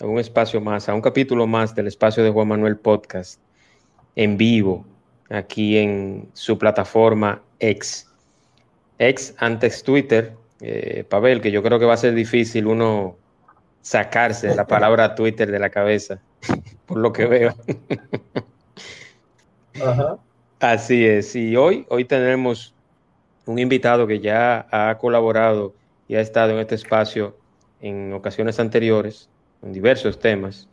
a un espacio más, a un capítulo más del espacio de Juan Manuel Podcast en vivo, aquí en su plataforma X. X antes Twitter, eh, Pavel, que yo creo que va a ser difícil uno sacarse la palabra Twitter de la cabeza, por lo que veo. Así es, y hoy, hoy tenemos un invitado que ya ha colaborado y ha estado en este espacio en ocasiones anteriores, en diversos temas.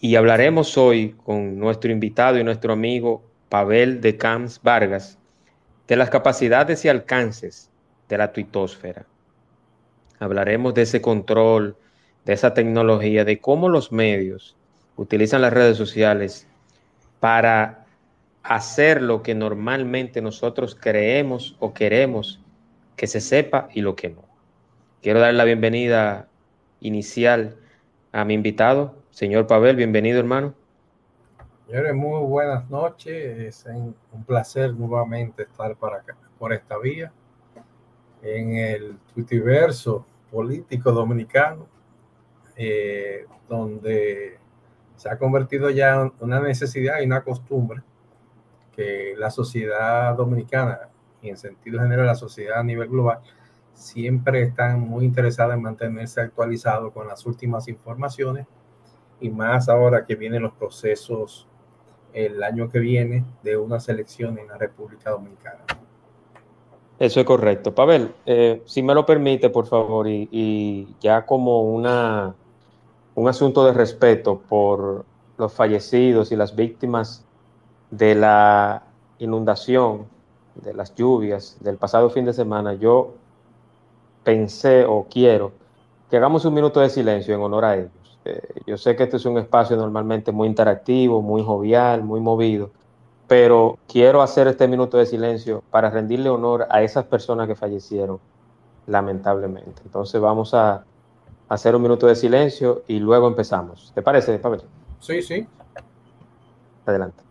Y hablaremos hoy con nuestro invitado y nuestro amigo Pavel de Camps Vargas de las capacidades y alcances de la tuitosfera. Hablaremos de ese control, de esa tecnología, de cómo los medios utilizan las redes sociales para hacer lo que normalmente nosotros creemos o queremos que se sepa y lo que no. Quiero dar la bienvenida inicial a mi invitado, señor Pavel. Bienvenido, hermano. Señores, muy buenas noches. Es un placer nuevamente estar para acá, por esta vía, en el Twitterverso político dominicano, eh, donde se ha convertido ya en una necesidad y una costumbre que la sociedad dominicana, y en sentido general la sociedad a nivel global, siempre están muy interesados en mantenerse actualizados con las últimas informaciones y más ahora que vienen los procesos el año que viene de una selección en la República Dominicana. Eso es correcto. Pavel, eh, si me lo permite, por favor, y, ya como una, un asunto de respeto por los fallecidos y las víctimas de la inundación, de las lluvias del pasado fin de semana, yo pensé o quiero que hagamos un minuto de silencio en honor a ellos. Eh, yo sé que este es un espacio normalmente muy interactivo, muy jovial, muy movido, pero quiero hacer este minuto de silencio para rendirle honor a esas personas que fallecieron, lamentablemente. Entonces vamos a hacer un minuto de silencio y luego empezamos. ¿Te parece, Pablo? Sí, sí. Adelante.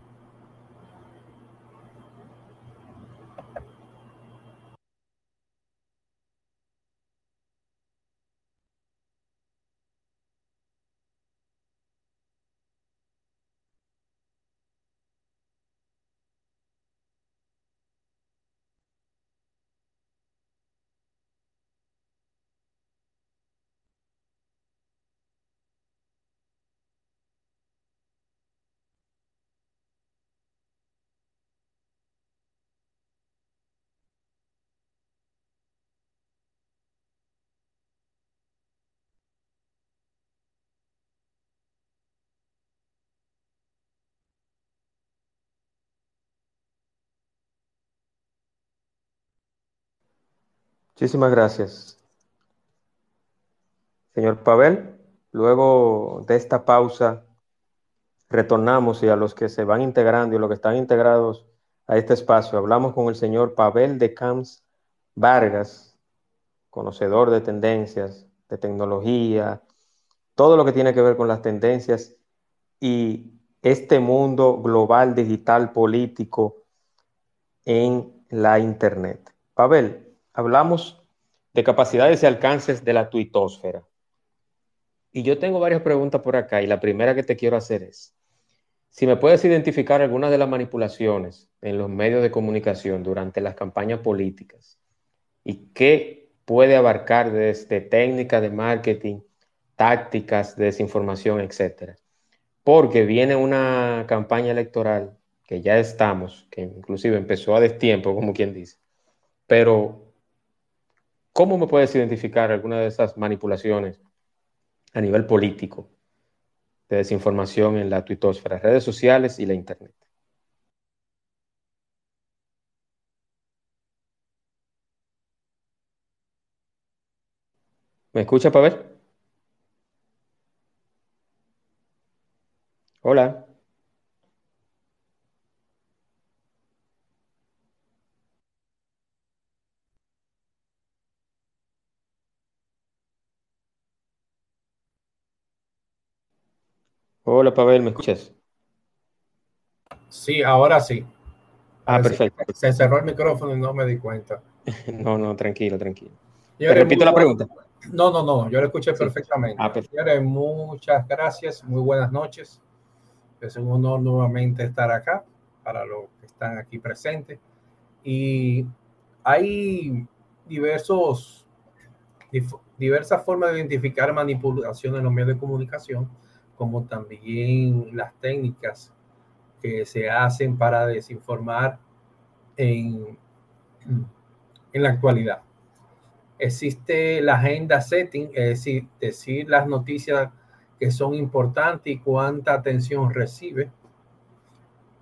Muchísimas gracias. Señor Pavel, luego de esta pausa, retornamos y a los que se van integrando y los que están integrados a este espacio, hablamos con el señor Pavel de Camps Vargas, conocedor de tendencias, de tecnología, todo lo que tiene que ver con las tendencias y este mundo global, digital, político en la Internet. Pavel, hablamos de capacidades y alcances de la tuitosfera. Y yo tengo varias preguntas por acá y la primera que te quiero hacer es, si me puedes identificar algunas de las manipulaciones en los medios de comunicación durante las campañas políticas y qué puede abarcar desde técnicas de marketing, tácticas de desinformación, etcétera. Porque viene una campaña electoral que ya estamos, que inclusive empezó a destiempo, como quien dice, pero ¿Cómo me puedes identificar alguna de esas manipulaciones a nivel político de desinformación en la tuitosfera, redes sociales y la internet? ¿Me escucha, Pavel? Hola. Hola, Pavel, ¿me escuchas? Sí, ahora sí. Ah, perfecto. Se cerró el micrófono y no me di cuenta. no, no, tranquilo, tranquilo. Te repito la pregunta. No, no, no, yo lo escuché perfectamente. Ah, muchas gracias, muy buenas noches. Es un honor nuevamente estar acá para los que están aquí presentes. Y hay diversos, diversas formas de identificar manipulación en los medios de comunicación como también las técnicas que se hacen para desinformar en, en la actualidad. Existe la agenda setting, es decir, decir las noticias que son importantes y cuánta atención recibe.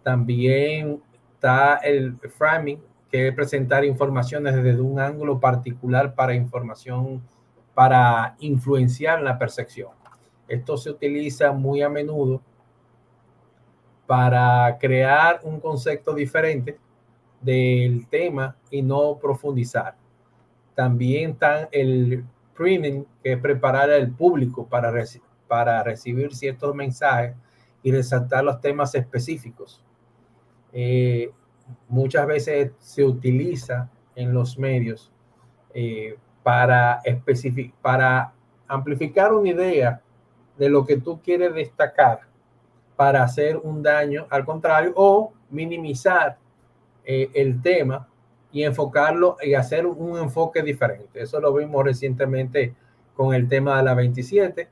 También está el framing, que es presentar informaciones desde un ángulo particular para información, para influenciar la percepción. Esto se utiliza muy a menudo para crear un concepto diferente del tema y no profundizar. También está el priming, que es preparar al público para, recibir ciertos mensajes y resaltar los temas específicos. Eh, muchas veces se utiliza en los medios eh, para amplificar una idea de lo que tú quieres destacar para hacer un daño al contrario o minimizar eh, el tema y enfocarlo y hacer un enfoque diferente. Eso lo vimos recientemente con el tema de la 27.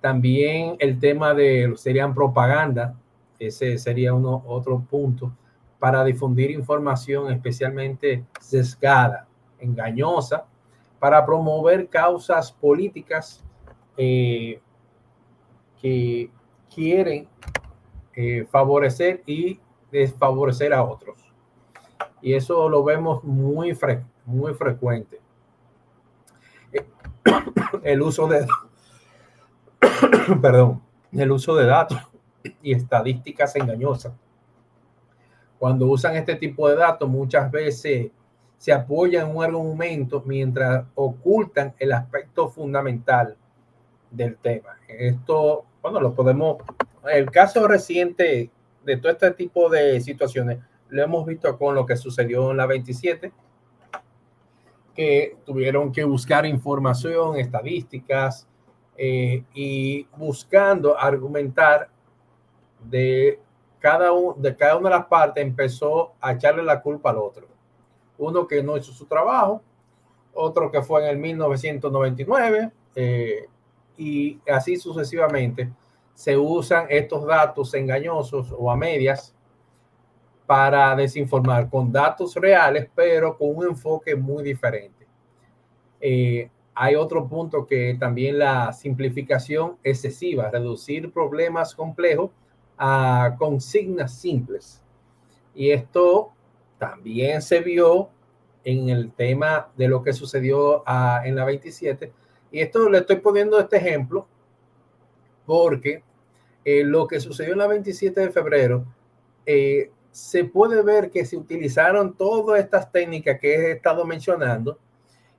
También el tema de serían propaganda, ese sería uno otro punto para difundir información especialmente sesgada, engañosa, para promover causas políticas eh, que quieren eh, favorecer y desfavorecer a otros. Y eso lo vemos muy, muy frecuente. El uso de, perdón, el uso de datos y estadísticas engañosas. Cuando usan este tipo de datos, muchas veces se apoyan en un argumento mientras ocultan el aspecto fundamental del tema. Esto, bueno, lo podemos, el caso reciente de todo este tipo de situaciones, lo hemos visto con lo que sucedió en la 27, que tuvieron que buscar información, estadísticas, eh, y buscando argumentar de cada, de cada una de las partes, empezó a echarle la culpa al otro. Uno que no hizo su trabajo, otro que fue en el 1999, eh, y así sucesivamente se usan estos datos engañosos o a medias para desinformar con datos reales, pero con un enfoque muy diferente. Eh, hay otro punto que también la simplificación excesiva, reducir problemas complejos a consignas simples. Y esto también se vio en el tema de lo que sucedió ah, en la 27, y esto le estoy poniendo este ejemplo porque eh, lo que sucedió en la 27 de febrero, eh, se puede ver que se utilizaron todas estas técnicas que he estado mencionando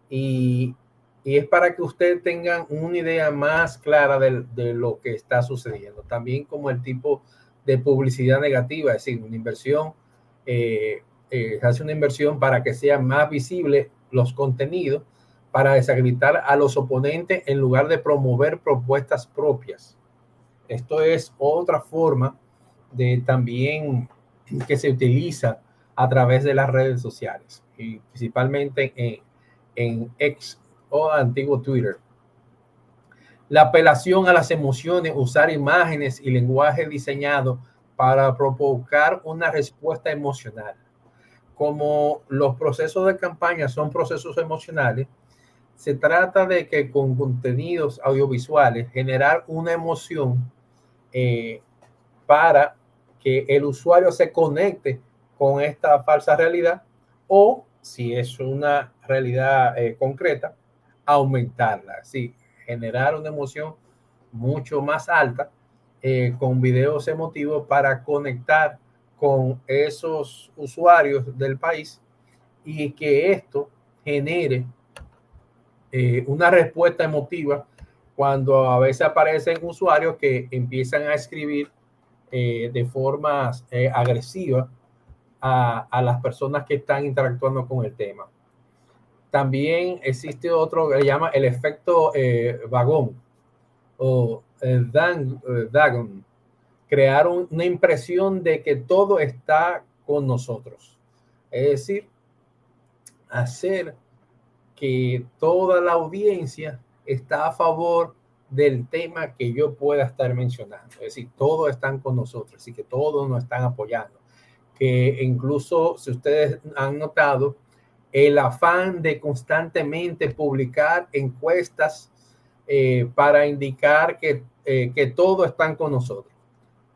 y, y es para que ustedes tengan una idea más clara de, de, lo que está sucediendo. También como el tipo de publicidad negativa, es decir, una inversión, eh, hace una inversión para que sea más visible los contenidos para desacreditar a los oponentes en lugar de promover propuestas propias. Esto es otra forma de también que se utiliza a través de las redes sociales y principalmente en, en ex o antiguo Twitter. La apelación a las emociones, usar imágenes y lenguaje diseñado para provocar una respuesta emocional. Como los procesos de campaña son procesos emocionales, se trata de que con contenidos audiovisuales generar una emoción eh, para que el usuario se conecte con esta falsa realidad o si es una realidad eh, concreta, aumentarla, sí, generar una emoción mucho más alta eh, con videos emotivos para conectar con esos usuarios del país y que esto genere eh, una respuesta emotiva cuando a veces aparecen usuarios que empiezan a escribir eh, de forma eh, agresiva a, a, las personas que están interactuando con el tema. También existe otro que se llama el efecto vagón o Dagon, crear una impresión de que todo está con nosotros. Es decir, hacer que toda la audiencia está a favor del tema que yo pueda estar mencionando. Es decir, todos están con nosotros y que todos nos están apoyando. Que incluso, si ustedes han notado, el afán de constantemente publicar encuestas eh, para indicar que, eh, que todos están con nosotros.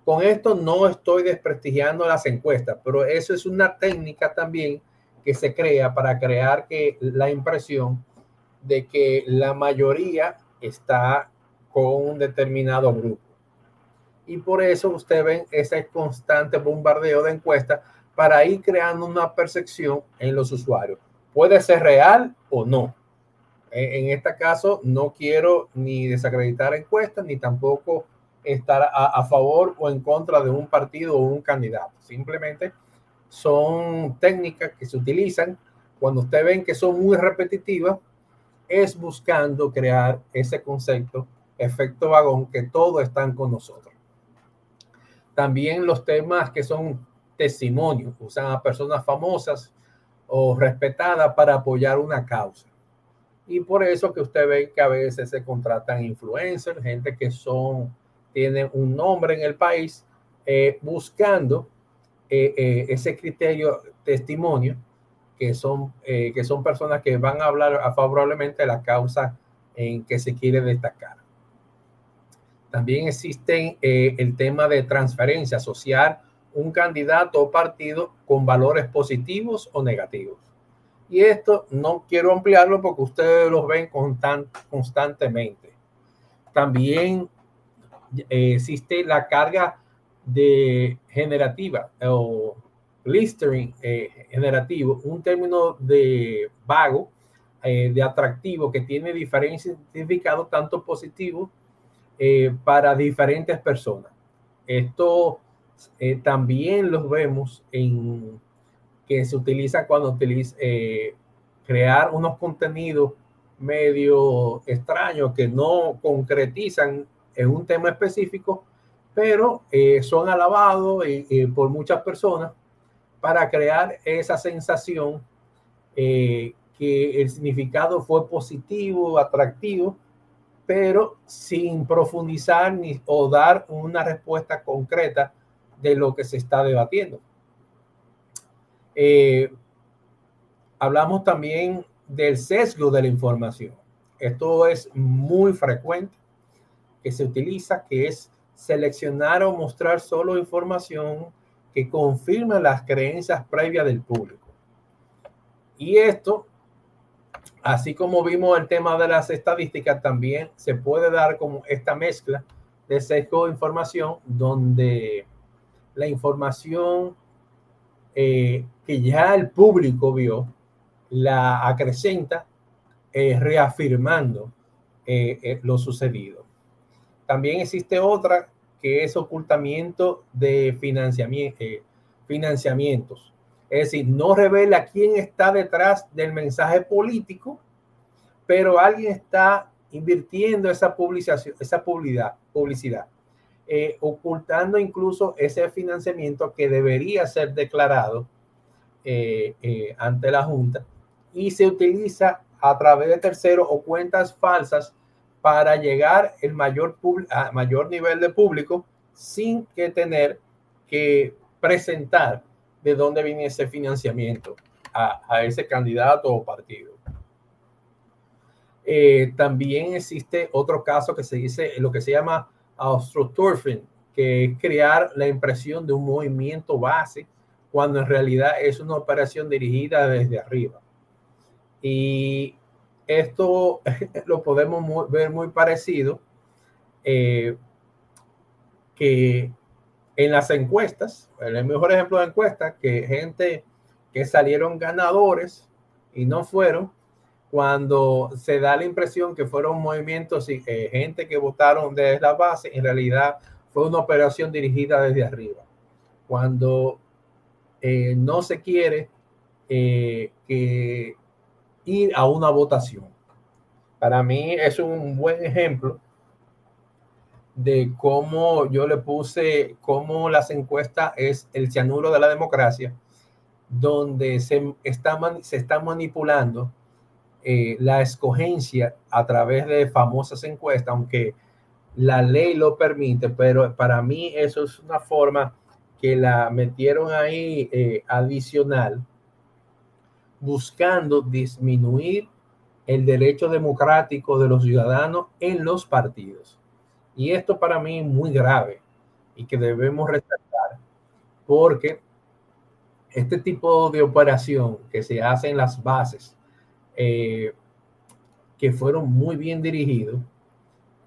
Con esto no estoy desprestigiando las encuestas, pero eso es una técnica también que se crea para crear que la impresión de que la mayoría está con un determinado grupo. Y por eso usted ven ese constante bombardeo de encuestas para ir creando una percepción en los usuarios. Puede ser real o no. En este caso, no quiero ni desacreditar encuestas, ni tampoco estar a, favor o en contra de un partido o un candidato. Simplemente son técnicas que se utilizan cuando usted ven que son muy repetitivas, es buscando crear ese concepto, efecto vagón, que todos están con nosotros. También los temas que son testimonios, usan a personas famosas o respetadas para apoyar una causa. Y por eso que usted ve que a veces se contratan influencers, gente que son tienen un nombre en el país, eh, buscando eh, eh, ese criterio testimonio, que son, que son personas que van a hablar favorablemente de la causa en que se quiere destacar. También existe el tema de transferencia, asociar un candidato o partido con valores positivos o negativos. Y esto no quiero ampliarlo porque ustedes los ven constantemente. También eh, existe la carga de generativa o blistering eh, generativo, un término de vago, eh, de atractivo, que tiene diferentes significados, tanto positivos para diferentes personas. Esto también los vemos en que se utiliza cuando utiliza crear unos contenidos medio extraños que no concretizan en un tema específico, pero eh, son alabados por muchas personas para crear esa sensación eh, que el significado fue positivo, atractivo, pero sin profundizar ni, o dar una respuesta concreta de lo que se está debatiendo. Eh, hablamos también del sesgo de la información. Esto es muy frecuente que se utiliza, que es seleccionar o mostrar solo información que confirma las creencias previas del público. Y esto, así como vimos el tema de las estadísticas, también se puede dar como esta mezcla de sesgo de información donde la información eh, que ya el público vio la acrecenta eh, reafirmando eh, lo sucedido. También existe otra que es ocultamiento de eh, financiamientos. Es decir, no revela quién está detrás del mensaje político, pero alguien está invirtiendo esa publicación, esa publicidad, publicidad eh, ocultando incluso ese financiamiento que debería ser declarado eh, ante la Junta y se utiliza a través de terceros o cuentas falsas para llegar el mayor, a mayor nivel de público sin que tener que presentar de dónde viene ese financiamiento a, ese candidato o partido. Eh, también existe otro caso que se dice lo que se llama astroturfing, que es crear la impresión de un movimiento base cuando en realidad es una operación dirigida desde arriba. Y esto lo podemos ver muy parecido eh, que en las encuestas, el mejor ejemplo de encuesta, que gente que salieron ganadores y no fueron, cuando se da la impresión que fueron movimientos y eh, gente que votaron desde la base, en realidad fue una operación dirigida desde arriba. Cuando eh, no se quiere eh, ir a una votación. Para mí es un buen ejemplo de cómo yo le puse, cómo las encuestas es el cianuro de la democracia, donde se está, se está manipulando eh, la escogencia a través de famosas encuestas, aunque la ley lo permite, pero para mí eso es una forma que la metieron ahí eh, adicional, buscando disminuir el derecho democrático de los ciudadanos en los partidos. Y esto para mí es muy grave y que debemos resaltar porque este tipo de operación que se hace en las bases, eh, que fueron muy bien dirigidos,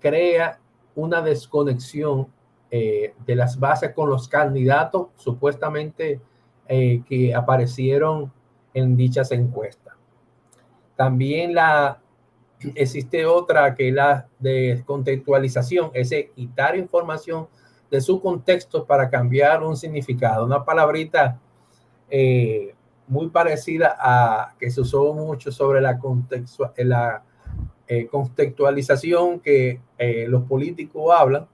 crea una desconexión eh, de las bases con los candidatos supuestamente eh, que aparecieron en dichas encuestas. También la existe otra que es la de contextualización, es quitar información de su contexto para cambiar un significado. Una palabrita eh, muy parecida a que se usó mucho sobre la, la eh, contextualización que eh, los políticos hablan,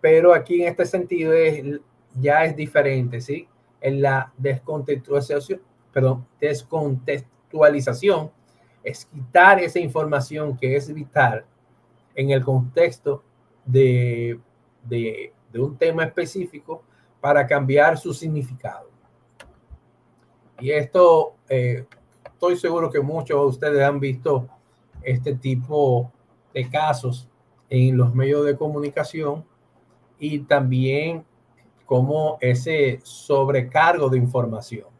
pero aquí en este sentido es, ya es diferente, ¿sí? En la descontextualización, perdón, descontextualización es quitar esa información que es vital en el contexto de, de, un tema específico para cambiar su significado. Y esto, eh, estoy seguro que muchos de ustedes han visto este tipo de casos en los medios de comunicación y también como ese sobrecargo de información.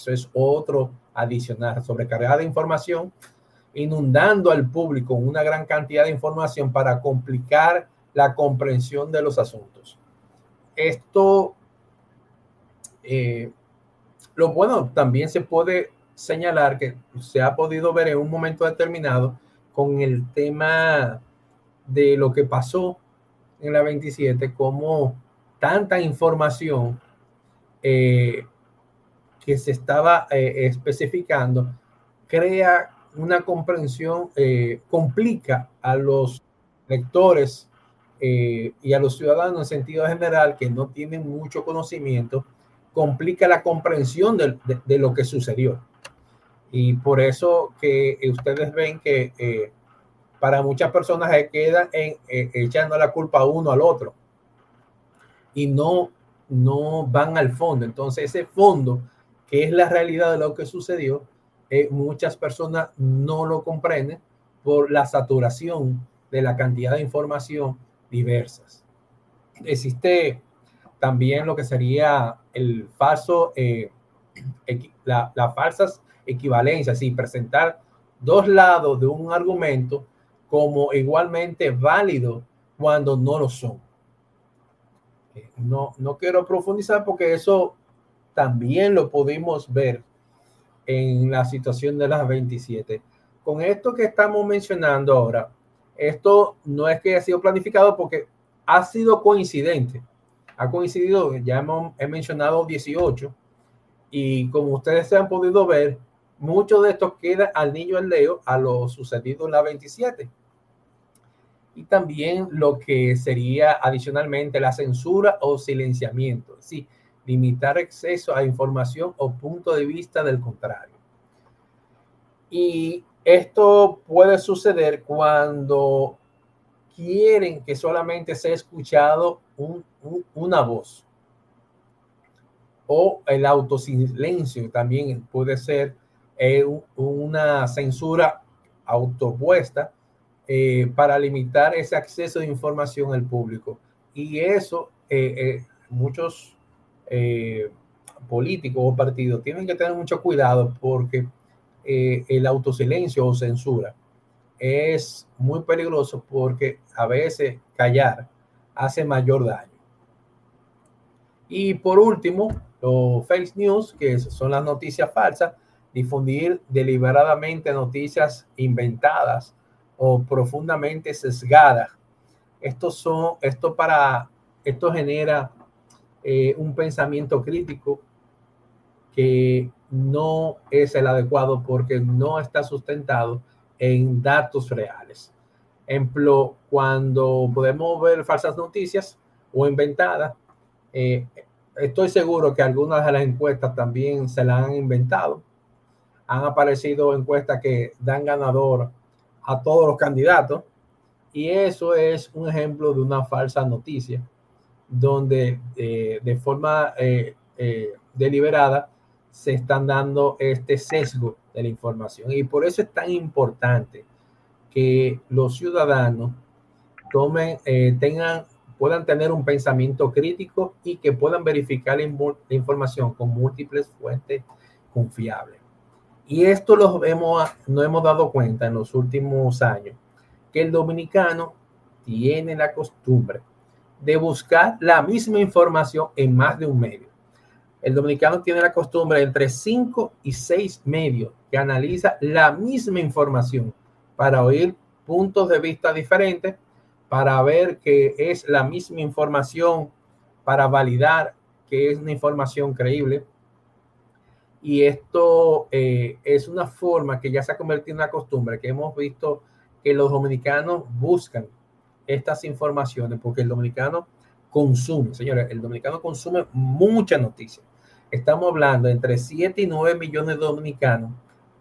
Eso es otro adicional, sobrecargada de información, inundando al público una gran cantidad de información para complicar la comprensión de los asuntos. Esto, eh, lo bueno, también se puede señalar que se ha podido ver en un momento determinado con el tema de lo que pasó en la 27, como tanta información eh, que se estaba eh, especificando crea una comprensión, eh, complica a los lectores eh, y a los ciudadanos en sentido general que no tienen mucho conocimiento, complica la comprensión de, lo que sucedió. Y por eso que ustedes ven que para muchas personas se queda en, echando la culpa uno al otro y no, no van al fondo. Entonces ese fondo que es la realidad de lo que sucedió, eh, muchas personas no lo comprenden por la saturación de la cantidad de información diversas. Existe también lo que sería el falso, eh, la, las falsas equivalencias, y presentar dos lados de un argumento como igualmente válido cuando no lo son. Eh, no, no quiero profundizar porque eso también lo pudimos ver en la situación de las 27. Con esto que estamos mencionando ahora, esto no es que haya sido planificado porque ha sido coincidente. Ha coincidido, ya hemos he mencionado 18 y como ustedes se han podido ver, mucho de esto queda al niño al leo a lo sucedido en la 27. Y también lo que sería adicionalmente la censura o silenciamiento. Sí, limitar acceso a información o punto de vista del contrario. Y esto puede suceder cuando quieren que solamente sea escuchado una voz. O el autosilencio también puede ser eh, una censura autopuesta eh, para limitar ese acceso de información al público. Y eso, eh, muchos eh, políticos o partidos tienen que tener mucho cuidado porque eh, el autosilencio o censura es muy peligroso porque a veces callar hace mayor daño. Y por último, los fake news, que son las noticias falsas, difundir deliberadamente noticias inventadas o profundamente sesgadas. Esto, son, esto, para, esto genera eh, un pensamiento crítico que no es el adecuado porque no está sustentado en datos reales. Ejemplo, cuando podemos ver falsas noticias o inventadas, eh, estoy seguro que algunas de las encuestas también se las han inventado. Han aparecido encuestas que dan ganador a todos los candidatos y eso es un ejemplo de una falsa noticia donde eh, de forma eh, deliberada se están dando este sesgo de la información. Y por eso es tan importante que los ciudadanos eh, tengan, puedan tener un pensamiento crítico y que puedan verificar la, información con múltiples fuentes confiables. Y esto lo hemos, no hemos dado cuenta en los últimos años, que el dominicano tiene la costumbre de buscar la misma información en más de un medio. El dominicano tiene la costumbre entre cinco y seis medios que analiza la misma información para oír puntos de vista diferentes, para ver que es la misma información, para validar que es una información creíble. Y esto eh, es una forma que ya se ha convertido en una costumbre, que hemos visto que los dominicanos buscan estas informaciones, porque el dominicano consume, señores, el dominicano consume mucha noticia estamos hablando entre 7 y 9 millones de dominicanos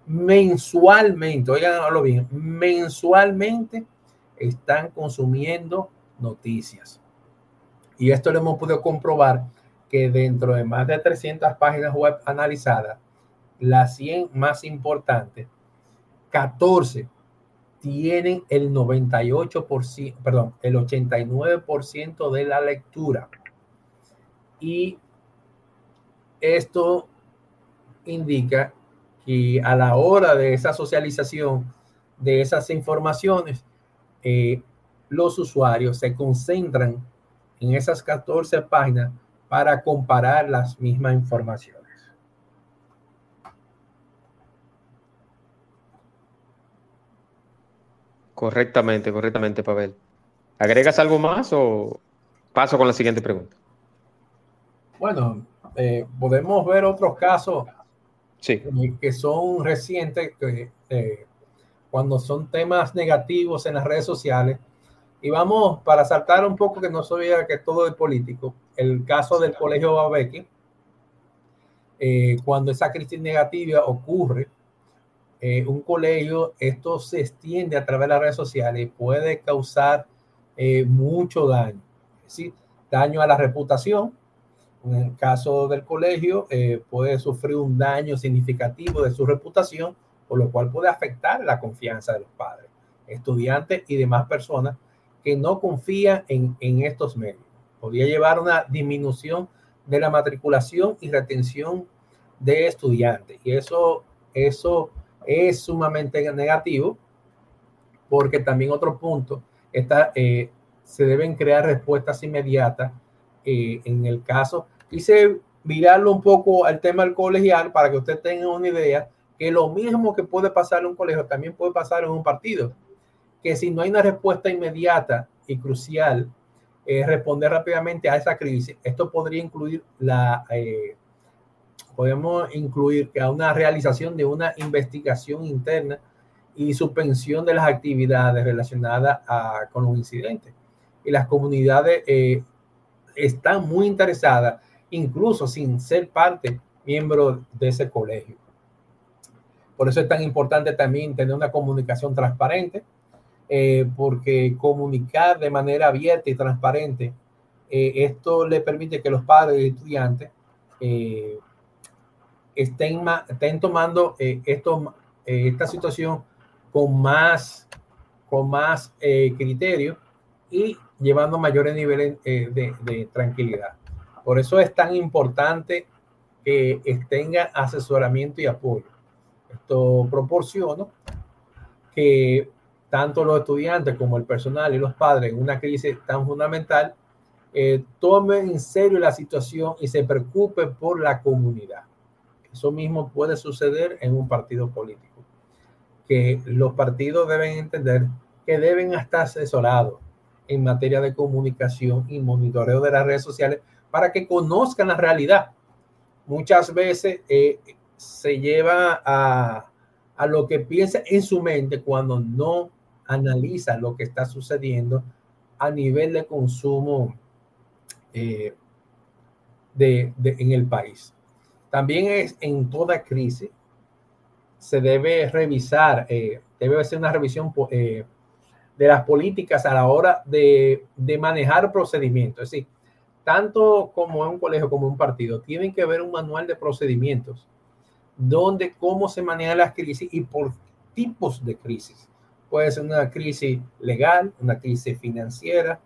mensualmente, oiganlo bien, mensualmente están consumiendo noticias. Y esto lo hemos podido comprobar que dentro de más de 300 páginas web analizadas, las 100 más importantes, 14 tienen el 98%, perdón, el 89% de la lectura. Y esto indica que a la hora de esa socialización de esas informaciones, eh, los usuarios se concentran en esas 14 páginas para comparar las mismas informaciones. Correctamente, correctamente, Pavel. ¿Agregas algo más o paso con la siguiente pregunta? Bueno, eh, podemos ver otros casos sí. que son recientes, que, eh, cuando son temas negativos en las redes sociales. Y vamos, para saltar un poco, que no sabía que todo es político, el caso del colegio Babeki, eh, cuando esa crisis negativa ocurre, un colegio, esto se extiende a través de las redes sociales y puede causar mucho daño, ¿sí? daño a la reputación, en el caso del colegio, eh, puede sufrir un daño significativo de su reputación, por lo cual puede afectar la confianza de los padres, estudiantes y demás personas que no confían en, en estos medios. Podría llevar a una disminución de la matriculación y retención de estudiantes. Y eso, eso es sumamente negativo, porque también otro punto, está, eh, se deben crear respuestas inmediatas eh, en el caso, quise mirarlo un poco al tema del colegial para que usted tenga una idea que lo mismo que puede pasar en un colegio también puede pasar en un partido. Que si no hay una respuesta inmediata y crucial, eh, responder rápidamente a esa crisis, esto podría incluir la, eh, podemos incluir que a una realización de una investigación interna y suspensión de las actividades relacionadas con los incidentes. Y las comunidades están muy interesadas, incluso sin ser parte, miembro de ese colegio. Por eso es tan importante también tener una comunicación transparente, eh, porque comunicar de manera abierta y transparente, eh, esto le permite que los padres y estudiantes eh, estén, tomando esto, esta situación con más, con más criterio y llevando mayores niveles eh, de, tranquilidad. Por eso es tan importante que tenga asesoramiento y apoyo. Esto proporciona que tanto los estudiantes como el personal y los padres en una crisis tan fundamental eh, tome en serio la situación y se preocupe por la comunidad. Eso mismo puede suceder en un partido político, que los partidos deben entender que deben estar asesorados en materia de comunicación y monitoreo de las redes sociales para que conozcan la realidad. Muchas veces eh, se lleva a, lo que piensa en su mente cuando no analiza lo que está sucediendo a nivel de consumo eh, en el país. También es en toda crisis, se debe revisar, eh, debe hacer una revisión eh, de las políticas a la hora de, de, manejar procedimientos. Es decir, tanto como en un colegio como en un partido, tienen que ver un manual de procedimientos donde cómo se manejan las crisis y por tipos de crisis. Puede ser una crisis legal, una crisis financiera,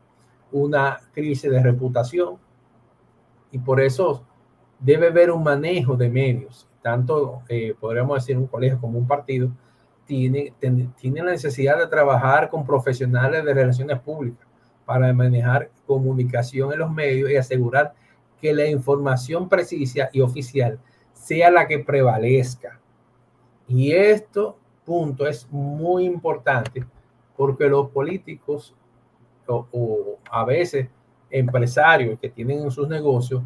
una crisis de reputación y por eso debe haber un manejo de medios. Tanto, eh, podríamos decir, un colegio como un partido tiene, tiene la necesidad de trabajar con profesionales de relaciones públicas para manejar comunicación en los medios y asegurar que la información precisa y oficial sea la que prevalezca. Y esto, punto, es muy importante porque los políticos o, a veces empresarios que tienen en sus negocios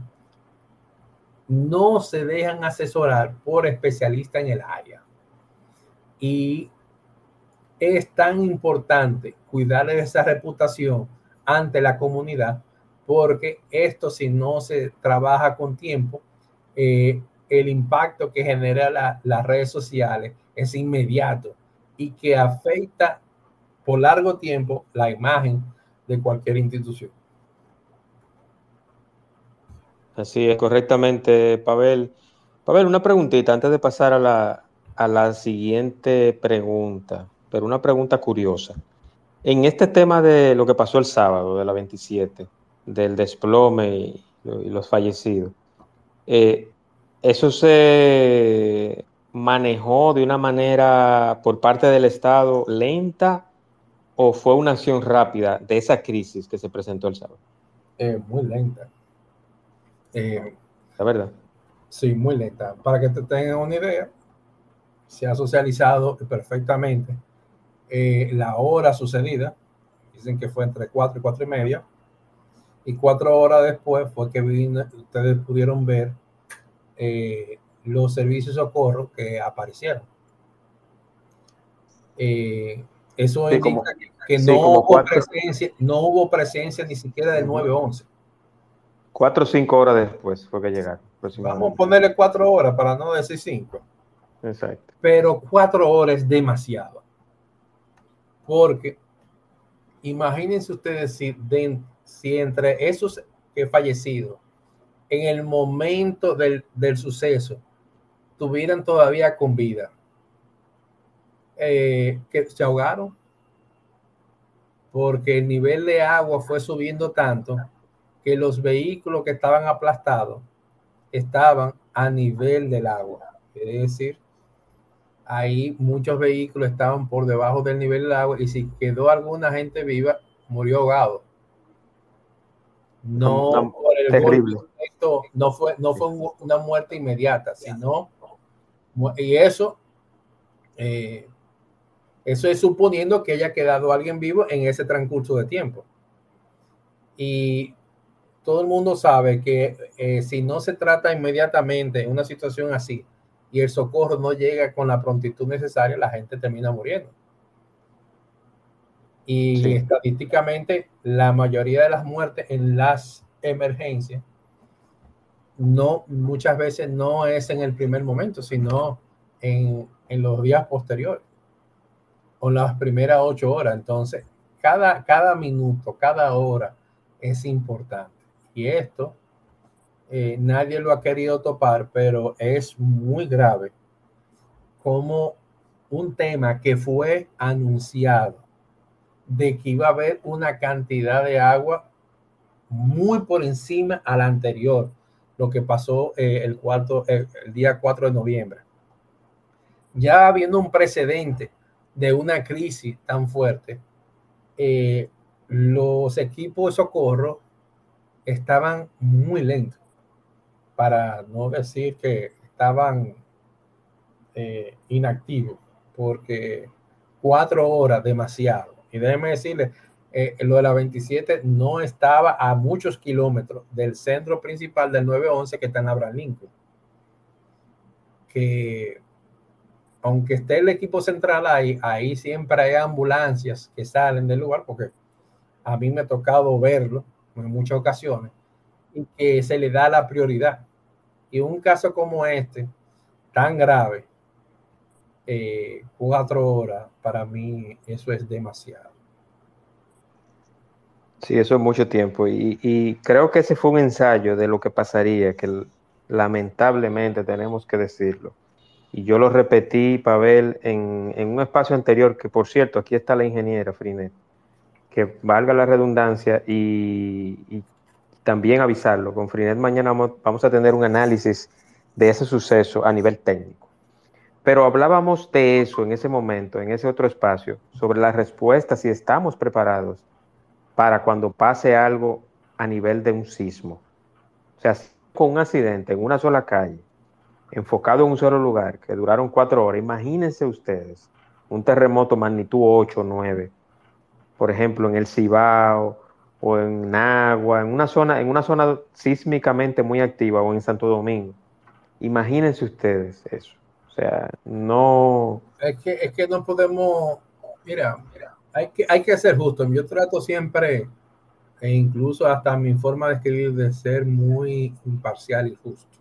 no se dejan asesorar por especialistas en el área. Y es tan importante cuidar de esa reputación ante la comunidad, porque esto si no se trabaja con tiempo, eh, el impacto que genera las redes sociales es inmediato y que afecta por largo tiempo la imagen de cualquier institución. Así es, correctamente, Pavel. Pavel, una preguntita antes de pasar a la, a la siguiente pregunta, pero una pregunta curiosa. En este tema de lo que pasó el sábado, de la 27, del desplome y, los fallecidos, eh, ¿eso se manejó de una manera por parte del Estado lenta o fue una acción rápida de esa crisis que se presentó el sábado? Eh, muy lenta. Eh, la verdad. Sí, muy lenta. Para que te tengan una idea, se ha socializado perfectamente eh, la hora sucedida. Dicen que fue entre cuatro y cuatro y media. Y cuatro horas después fue que ustedes pudieron ver los servicios de socorro que aparecieron. Eh, eso indica que no, hubo presencia, no hubo presencia ni siquiera del 911. Cuatro o cinco horas después fue que llegaron. Vamos a ponerle cuatro horas para no decir cinco. Exacto. Pero cuatro horas es demasiado. Porque imagínense ustedes si, si entre esos que fallecidos en el momento del, del suceso tuvieran todavía con vida eh, que se ahogaron porque el nivel de agua fue subiendo tanto que los vehículos que estaban aplastados estaban a nivel del agua. Es decir, ahí muchos vehículos estaban por debajo del nivel del agua y si quedó alguna gente viva, murió ahogado. No, terrible. no fue, no fue una muerte inmediata, sino, y eso eh, eso es suponiendo que haya quedado alguien vivo en ese transcurso de tiempo. Y todo el mundo sabe que eh, si no se trata inmediatamente en una situación así y el socorro no llega con la prontitud necesaria, la gente termina muriendo. Y estadísticamente, la mayoría de las muertes en las emergencias no muchas veces no es en el primer momento, sino en, en los días posteriores o las primeras ocho horas. Entonces, cada, cada minuto, cada hora es importante. Y esto eh, nadie lo ha querido topar, pero es muy grave como un tema que fue anunciado de que iba a haber una cantidad de agua muy por encima a la anterior, lo que pasó eh, el, cuarto, el día 4 de noviembre. Ya habiendo un precedente de una crisis tan fuerte, eh, los equipos de socorro estaban muy lentos, para no decir que estaban eh, inactivos, porque cuatro horas demasiado. Y déjenme decirle, eh, lo de la 27 no estaba a muchos kilómetros del centro principal del 911 que está en Abraham Lincoln. Que aunque esté el equipo central ahí, ahí siempre hay ambulancias que salen del lugar, porque a mí me ha tocado verlo en muchas ocasiones, y que se le da la prioridad. Y un caso como este, tan grave, eh, cuatro horas, para mí eso es demasiado. Sí, eso es mucho tiempo. Y, creo que ese fue un ensayo de lo que pasaría, que lamentablemente tenemos que decirlo. Y yo lo repetí, Pavel, en, en un espacio anterior, que por cierto, aquí está la ingeniera Frinet, que valga la redundancia y, también avisarlo. Con Frinet mañana vamos a tener un análisis de ese suceso a nivel técnico. Pero hablábamos de eso en ese momento, en ese otro espacio, sobre la respuesta, si estamos preparados para cuando pase algo a nivel de un sismo. O sea, con un accidente en una sola calle, enfocado en un solo lugar, que duraron cuatro horas, imagínense ustedes un terremoto magnitud 8 o 9, por ejemplo, en el Cibao o en Nagua, en una zona, en una zona sísmicamente muy activa o en Santo Domingo. Imagínense ustedes eso. O sea, no. Es que, es que no podemos. Mira, mira hay que, hay que ser justo. Yo trato siempre, e incluso hasta mi forma de escribir, de ser muy imparcial y justo.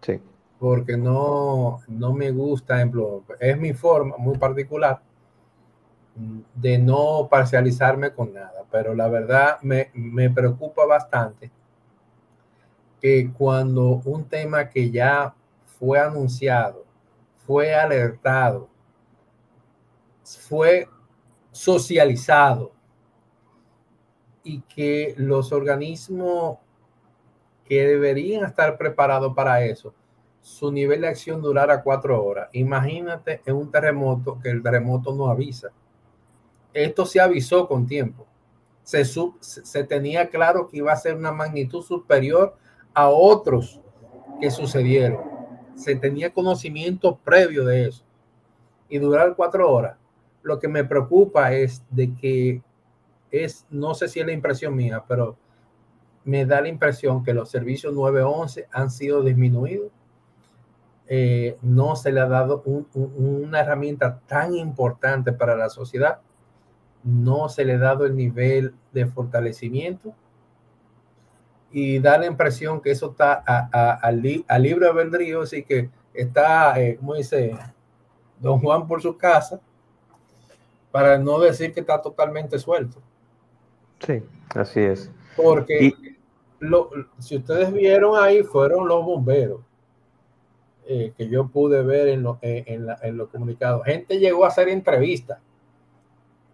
Sí. Porque no, no me gusta, ejemplo, es mi forma muy particular de no parcializarme con nada, pero la verdad me, me preocupa bastante que cuando un tema que ya fue anunciado, fue alertado, fue socializado y que los organismos que deberían estar preparados para eso, su nivel de acción durara cuatro horas. Imagínate en un terremoto que el terremoto no avisa. Esto se avisó con tiempo. Se, se tenía claro que iba a ser una magnitud superior a otros que sucedieron. Se tenía conocimiento previo de eso. Y durar cuatro horas lo que me preocupa es de que es, no sé si es la impresión mía, pero me da la impresión que los servicios 911 han sido disminuidos. Eh, no se le ha dado una herramienta tan importante para la sociedad. No se le ha dado el nivel de fortalecimiento. Y da la impresión que eso está al libre albedrío, así que está, eh, como dice don Juan por su casa, para no decir que está totalmente suelto. Sí, así es. Porque lo, si ustedes vieron ahí, fueron los bomberos eh, que yo pude ver en, lo, eh, en, en los comunicados. Gente llegó a hacer entrevistas.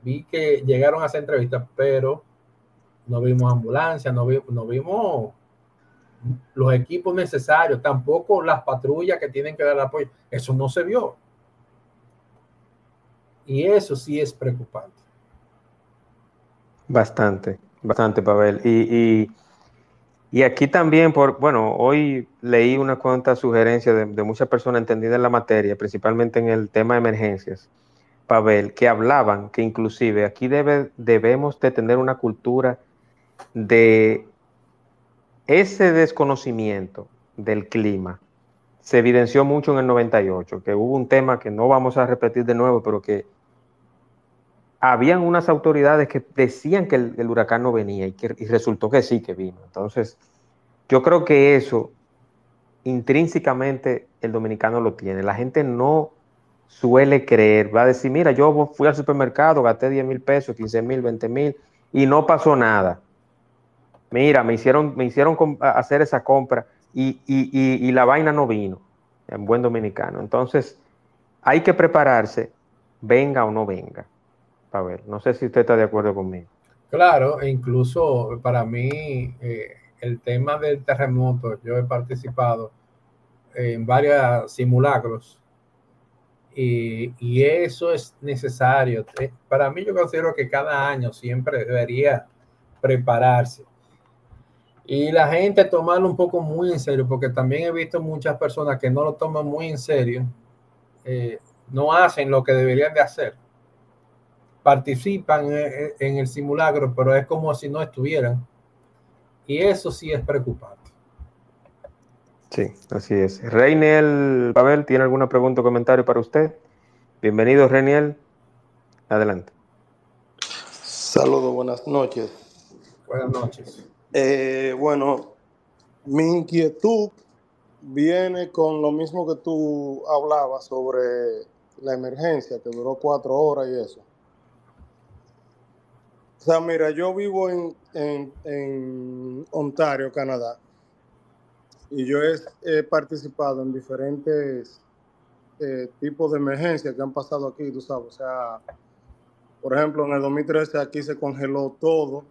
Vi que llegaron a hacer entrevistas, pero no vimos ambulancia, no, vimos los equipos necesarios, tampoco las patrullas que tienen que dar apoyo. Eso no se vio. Y eso sí es preocupante. Bastante, bastante, Pavel. Y, y, aquí también, por, bueno, hoy leí una cuanta sugerencia de, muchas personas entendidas en la materia, principalmente en el tema de emergencias, Pavel, que hablaban que inclusive aquí debe, debemos de tener una cultura de ese desconocimiento del clima. Se evidenció mucho en el 98, que hubo un tema que no vamos a repetir de nuevo, pero que habían unas autoridades que decían que el, huracán no venía y, que, resultó que sí que vino. Entonces, yo creo que eso intrínsecamente el dominicano lo tiene. La gente no suele creer, va a decir, mira, yo fui al supermercado, gasté 10 mil pesos, 15 mil, 20 mil y no pasó nada. Mira, me hicieron, me hicieron hacer esa compra y, y la vaina no vino, en buen dominicano. Entonces, hay que prepararse, venga o no venga ver, No sé si usted está de acuerdo conmigo. Claro, e incluso para mí eh, el tema del terremoto, yo he participado en varios simulacros y, eso es necesario. Eh, para mí yo considero que cada año siempre debería prepararse. Y la gente tomarlo un poco muy en serio, porque también he visto muchas personas que no lo toman muy en serio, eh, no hacen lo que deberían de hacer. Participan en el simulacro, pero es como si no estuvieran. Y eso sí es preocupante. Sí, así es. Reiniel Pavel, ¿tiene alguna pregunta o comentario para usted? Bienvenido, Reiniel. Adelante. Saludos, buenas noches. Buenas noches. Eh, bueno, mi inquietud viene con lo mismo que tú hablabas sobre la emergencia, que duró cuatro horas y eso. O sea, mira, yo vivo en, en, Ontario, Canadá, y yo he, participado en diferentes eh, tipos de emergencias que han pasado aquí, tú sabes. O sea, por ejemplo, en el 2013 aquí se congeló todo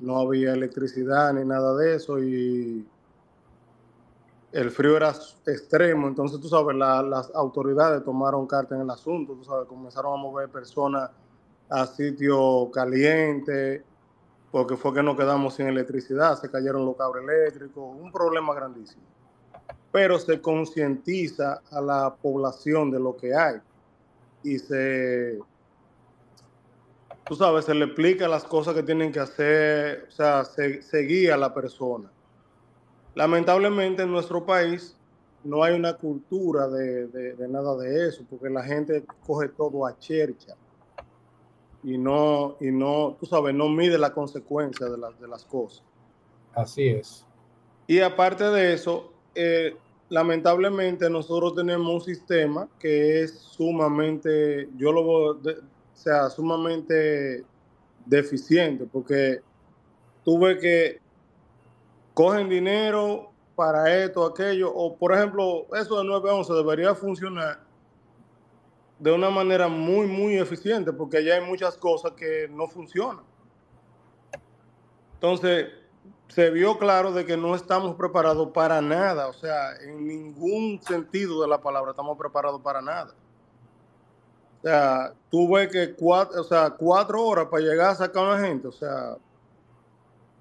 no había electricidad ni nada de eso y el frío era extremo, entonces tú sabes, las autoridades tomaron carta en el asunto, tú sabes, comenzaron a mover personas a sitios calientes, porque fue que nos quedamos sin electricidad, se cayeron los cables eléctricos, un problema grandísimo. Pero se concientiza a la población de lo que hay y se tú sabes, se le explica las cosas que tienen que hacer, o sea, se, guía a la persona. Lamentablemente en nuestro país no hay una cultura de, nada de eso, porque la gente coge todo a chercha y no, y no, tú sabes, no mide la consecuencia de, de las cosas. Así es. Y aparte de eso, eh, lamentablemente nosotros tenemos un sistema que es sumamente, yo lo veo sea sumamente deficiente, porque tuve que cogen dinero para esto, aquello, o por ejemplo, eso de 911 debería funcionar de una manera muy, muy eficiente, porque allá hay muchas cosas que no funcionan. Entonces, se vio claro de que no estamos preparados para nada, o sea, en ningún sentido de la palabra estamos preparados para nada. O sea, tuve que cuatro, o sea, cuatro horas para llegar a sacar a una gente, o sea,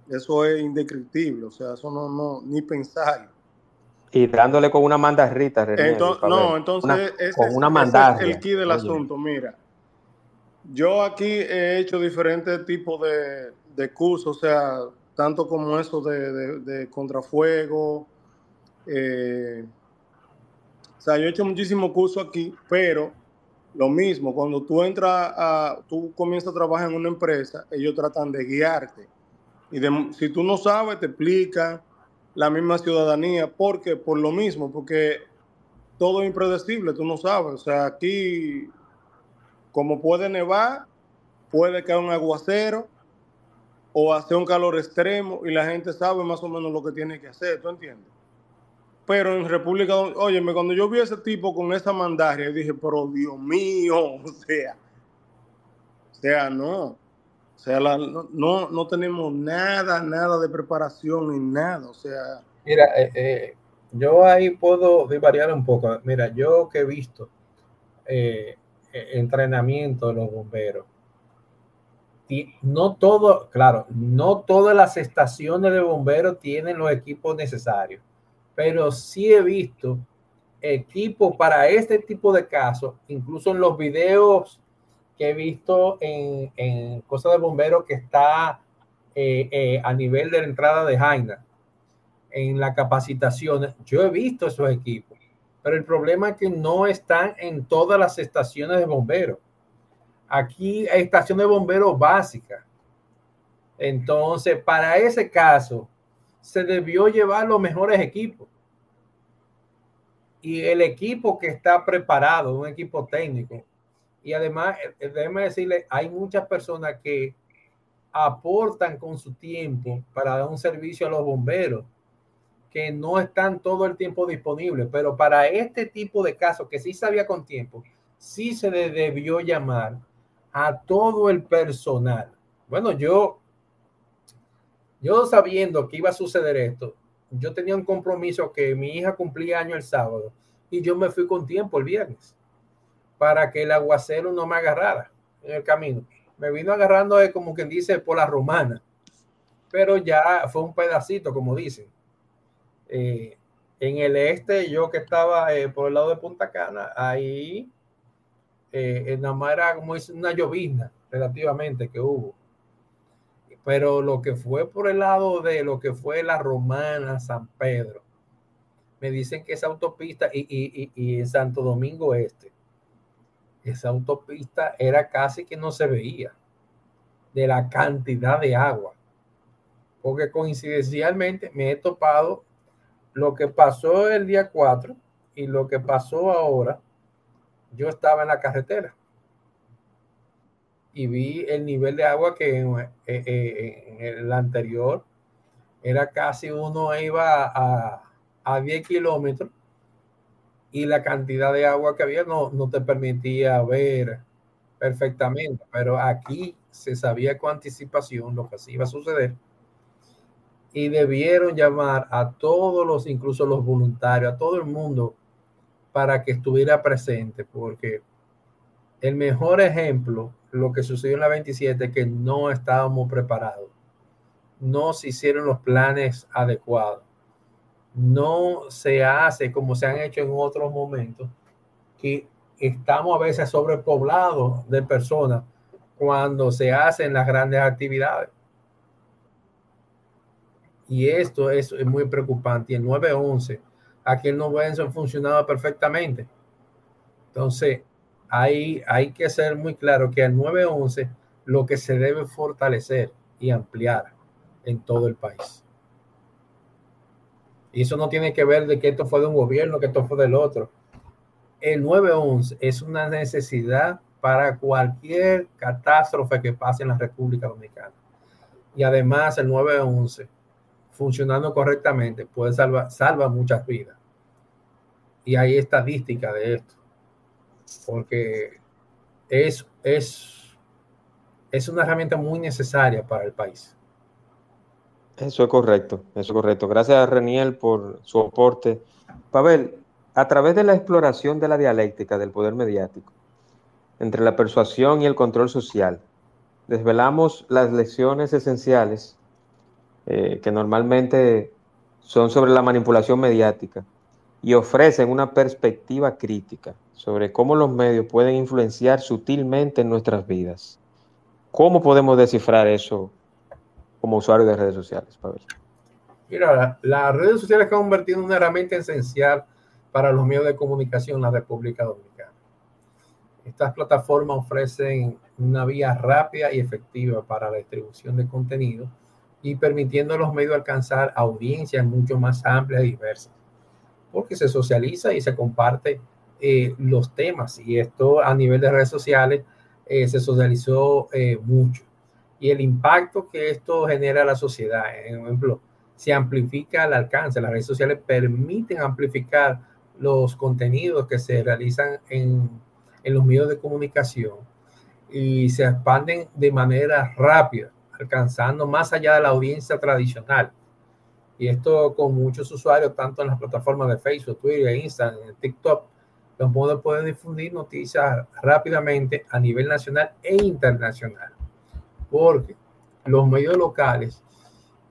eso es indescriptible, o sea, eso no, no, ni pensar. Y dándole con una mandarrita, no, entonces con una mandarrita. es el key del asunto, mira. Yo aquí he hecho diferentes tipos de, de cursos, o sea, tanto como eso de, de, contrafuego. Eh, o sea, yo he hecho muchísimos cursos aquí, pero lo mismo, cuando tú entras a, tú comienzas a trabajar en una empresa, ellos tratan de guiarte. Y si tú no sabes, te explican la misma ciudadanía. ¿Por qué? Por lo mismo, porque todo es impredecible, tú no sabes. O sea, aquí, como puede nevar, puede caer un aguacero o hacer un calor extremo y la gente sabe más o menos lo que tiene que hacer, ¿tú entiendes? Pero en República Dominicana, cuando yo vi a ese tipo con esa mandaria, dije, pero Dios mío, o sea, o sea, no. O sea, no, no, tenemos nada, nada de preparación ni nada. O sea. Mira, eh, eh, yo ahí puedo variar un poco. Mira, yo que he visto eh, entrenamiento de los bomberos. Y no todo, claro, no todas las estaciones de bomberos tienen los equipos necesarios pero sí he visto equipos para este tipo de casos, incluso en los videos que he visto en, en cosas de bomberos que está eh, eh, a nivel de la entrada de Jaina, en la capacitación, yo he visto esos equipos, pero el problema es que no están en todas las estaciones de bomberos. Aquí hay estaciones de bomberos básicas. Entonces, para ese caso, se debió llevar los mejores equipos. Y el equipo que está preparado, un equipo técnico. Y además, eh, eh, déjeme decirle, hay muchas personas que aportan con su tiempo para dar un servicio a los bomberos, que no están todo el tiempo disponibles, pero para este tipo de casos que sí sabía con tiempo, sí se le debió llamar a todo el personal. Bueno, yo yo sabiendo que iba a suceder esto, yo tenía un compromiso que mi hija cumplía año el sábado y yo me fui con tiempo el viernes para que el aguacero no me agarrara en el camino. Me vino agarrando como quien dice por la romana. pero ya fue un pedacito, como dicen. Eh, en el este, yo que estaba eh, por el lado de Punta Cana, ahí eh, nada más era como una llovizna relativamente que hubo. Pero lo que fue por el lado de lo que fue la Romana, San Pedro, me dicen que esa autopista y, y, en Santo Domingo Este, esa autopista era casi que no se veía de la cantidad de agua. Porque coincidencialmente me he topado lo que pasó el día 4 y lo que pasó ahora. Yo estaba en la carretera y vi el nivel de agua que en, eh, eh, el anterior era casi uno iba a, a 10 kilómetros y la cantidad de agua que había no, no te permitía ver perfectamente, pero aquí se sabía con anticipación lo que se iba a suceder. Y debieron llamar a todos los, incluso los voluntarios, a todo el mundo para que estuviera presente, porque el mejor ejemplo, lo que sucedió en la 27, que no estábamos preparados, no se hicieron los planes adecuados, no se hace como se han hecho en otros momentos, que estamos a veces sobrepoblados de personas cuando se hacen las grandes actividades. Y esto es, muy preocupante. Y el 911, aquí el 911 funcionaba perfectamente. Entonces, hay, hay que ser muy claro que el 911 lo que se debe fortalecer y ampliar en todo el país. Y eso no tiene que ver de que esto fue de un gobierno, que esto fue del otro. El 911 es una necesidad para cualquier catástrofe que pase en la República Dominicana. Y además el 911 funcionando correctamente puede salvar salva muchas vidas. Y hay estadística de esto. Porque es, es, es una herramienta muy necesaria para el país. Eso es correcto, eso es correcto. Gracias a Reniel por su aporte. Pavel, a través de la exploración de la dialéctica del poder mediático, entre la persuasión y el control social, desvelamos las lecciones esenciales eh, que normalmente son sobre la manipulación mediática y ofrecen una perspectiva crítica sobre cómo los medios pueden influenciar sutilmente en nuestras vidas. ¿Cómo podemos descifrar eso como usuarios de redes sociales, Pavel? Mira, las redes sociales se han convertido en una herramienta esencial para los medios de comunicación en la República Dominicana. Estas plataformas ofrecen una vía rápida y efectiva para la distribución de contenido y permitiendo a los medios alcanzar audiencias mucho más amplias y diversas, porque se socializa y se comparte eh, los temas y esto a nivel de redes sociales eh, se socializó eh, mucho y el impacto que esto genera a la sociedad, por ejemplo, se amplifica el alcance, las redes sociales permiten amplificar los contenidos que se realizan en, en los medios de comunicación y se expanden de manera rápida alcanzando más allá de la audiencia tradicional. Y esto con muchos usuarios, tanto en las plataformas de Facebook, Twitter, Instagram, TikTok, los modos pueden difundir noticias rápidamente a nivel nacional e internacional. Porque los medios locales,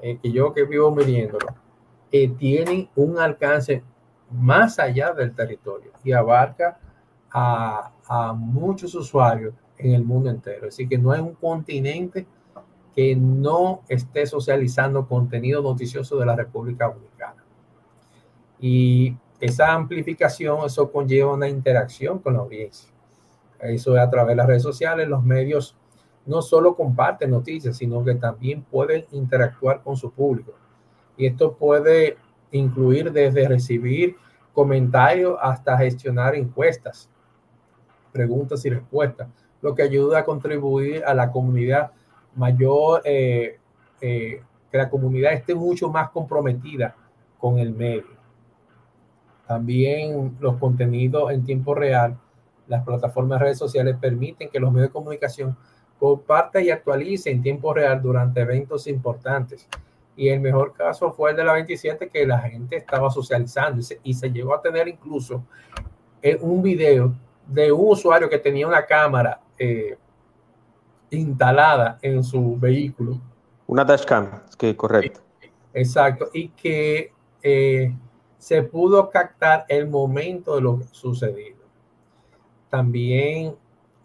eh, que yo que vivo midiéndolo, eh, tienen un alcance más allá del territorio y abarca a, muchos usuarios en el mundo entero. Así que no hay un continente que no esté socializando contenido noticioso de la República Dominicana. Y esa amplificación, eso conlleva una interacción con la audiencia. Eso es a través de las redes sociales, los medios no solo comparten noticias, sino que también pueden interactuar con su público. Y esto puede incluir desde recibir comentarios hasta gestionar encuestas, preguntas y respuestas, lo que ayuda a contribuir a la comunidad mayor, eh, eh, que la comunidad esté mucho más comprometida con el medio. También los contenidos en tiempo real, las plataformas de redes sociales permiten que los medios de comunicación compartan y actualicen en tiempo real durante eventos importantes. Y el mejor caso fue el de la 27, que la gente estaba socializando y se, y se llegó a tener incluso eh, un video de un usuario que tenía una cámara eh, instalada en su vehículo Una dashcam, que correcto. Exacto, y que eh, se pudo captar el momento de lo sucedido. También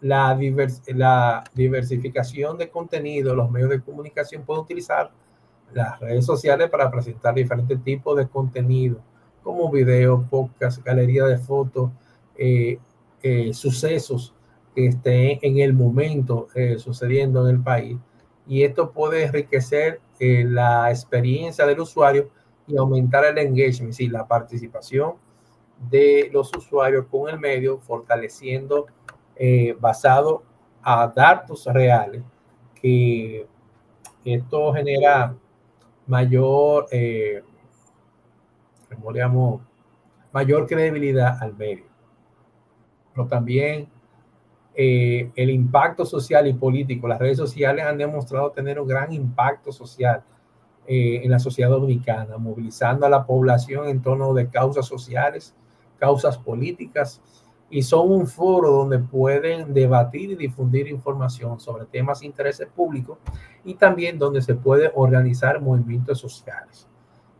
la, diversificación de contenido, los medios de comunicación pueden utilizar las redes sociales para presentar diferentes tipos de contenido, como videos, podcast, galería de fotos, eh, eh, sucesos que estén en el momento eh, sucediendo en el país. Y esto puede enriquecer la experiencia del usuario y aumentar el engagement, y la participación de los usuarios con el medio, fortaleciendo basado a datos reales, que esto genera mayor, eh, mayor credibilidad al medio. Pero también eh, el impacto social y político. Las redes sociales han demostrado tener un gran impacto social eh, en la sociedad dominicana, movilizando a la población en torno de causas sociales, causas políticas, y son un foro donde pueden debatir y difundir información sobre temas de interés público y también donde se puede organizar movimientos sociales.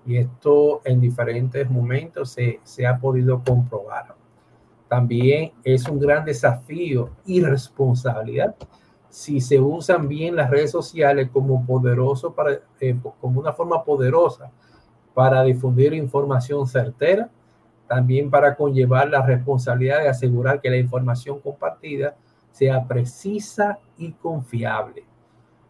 Y esto en diferentes momentos se, se ha podido comprobar. También es un gran desafío y responsabilidad si se usan bien las redes sociales como poderoso para, eh, como una forma poderosa para difundir información certera, también para conllevar la responsabilidad de asegurar que la información compartida sea precisa y confiable.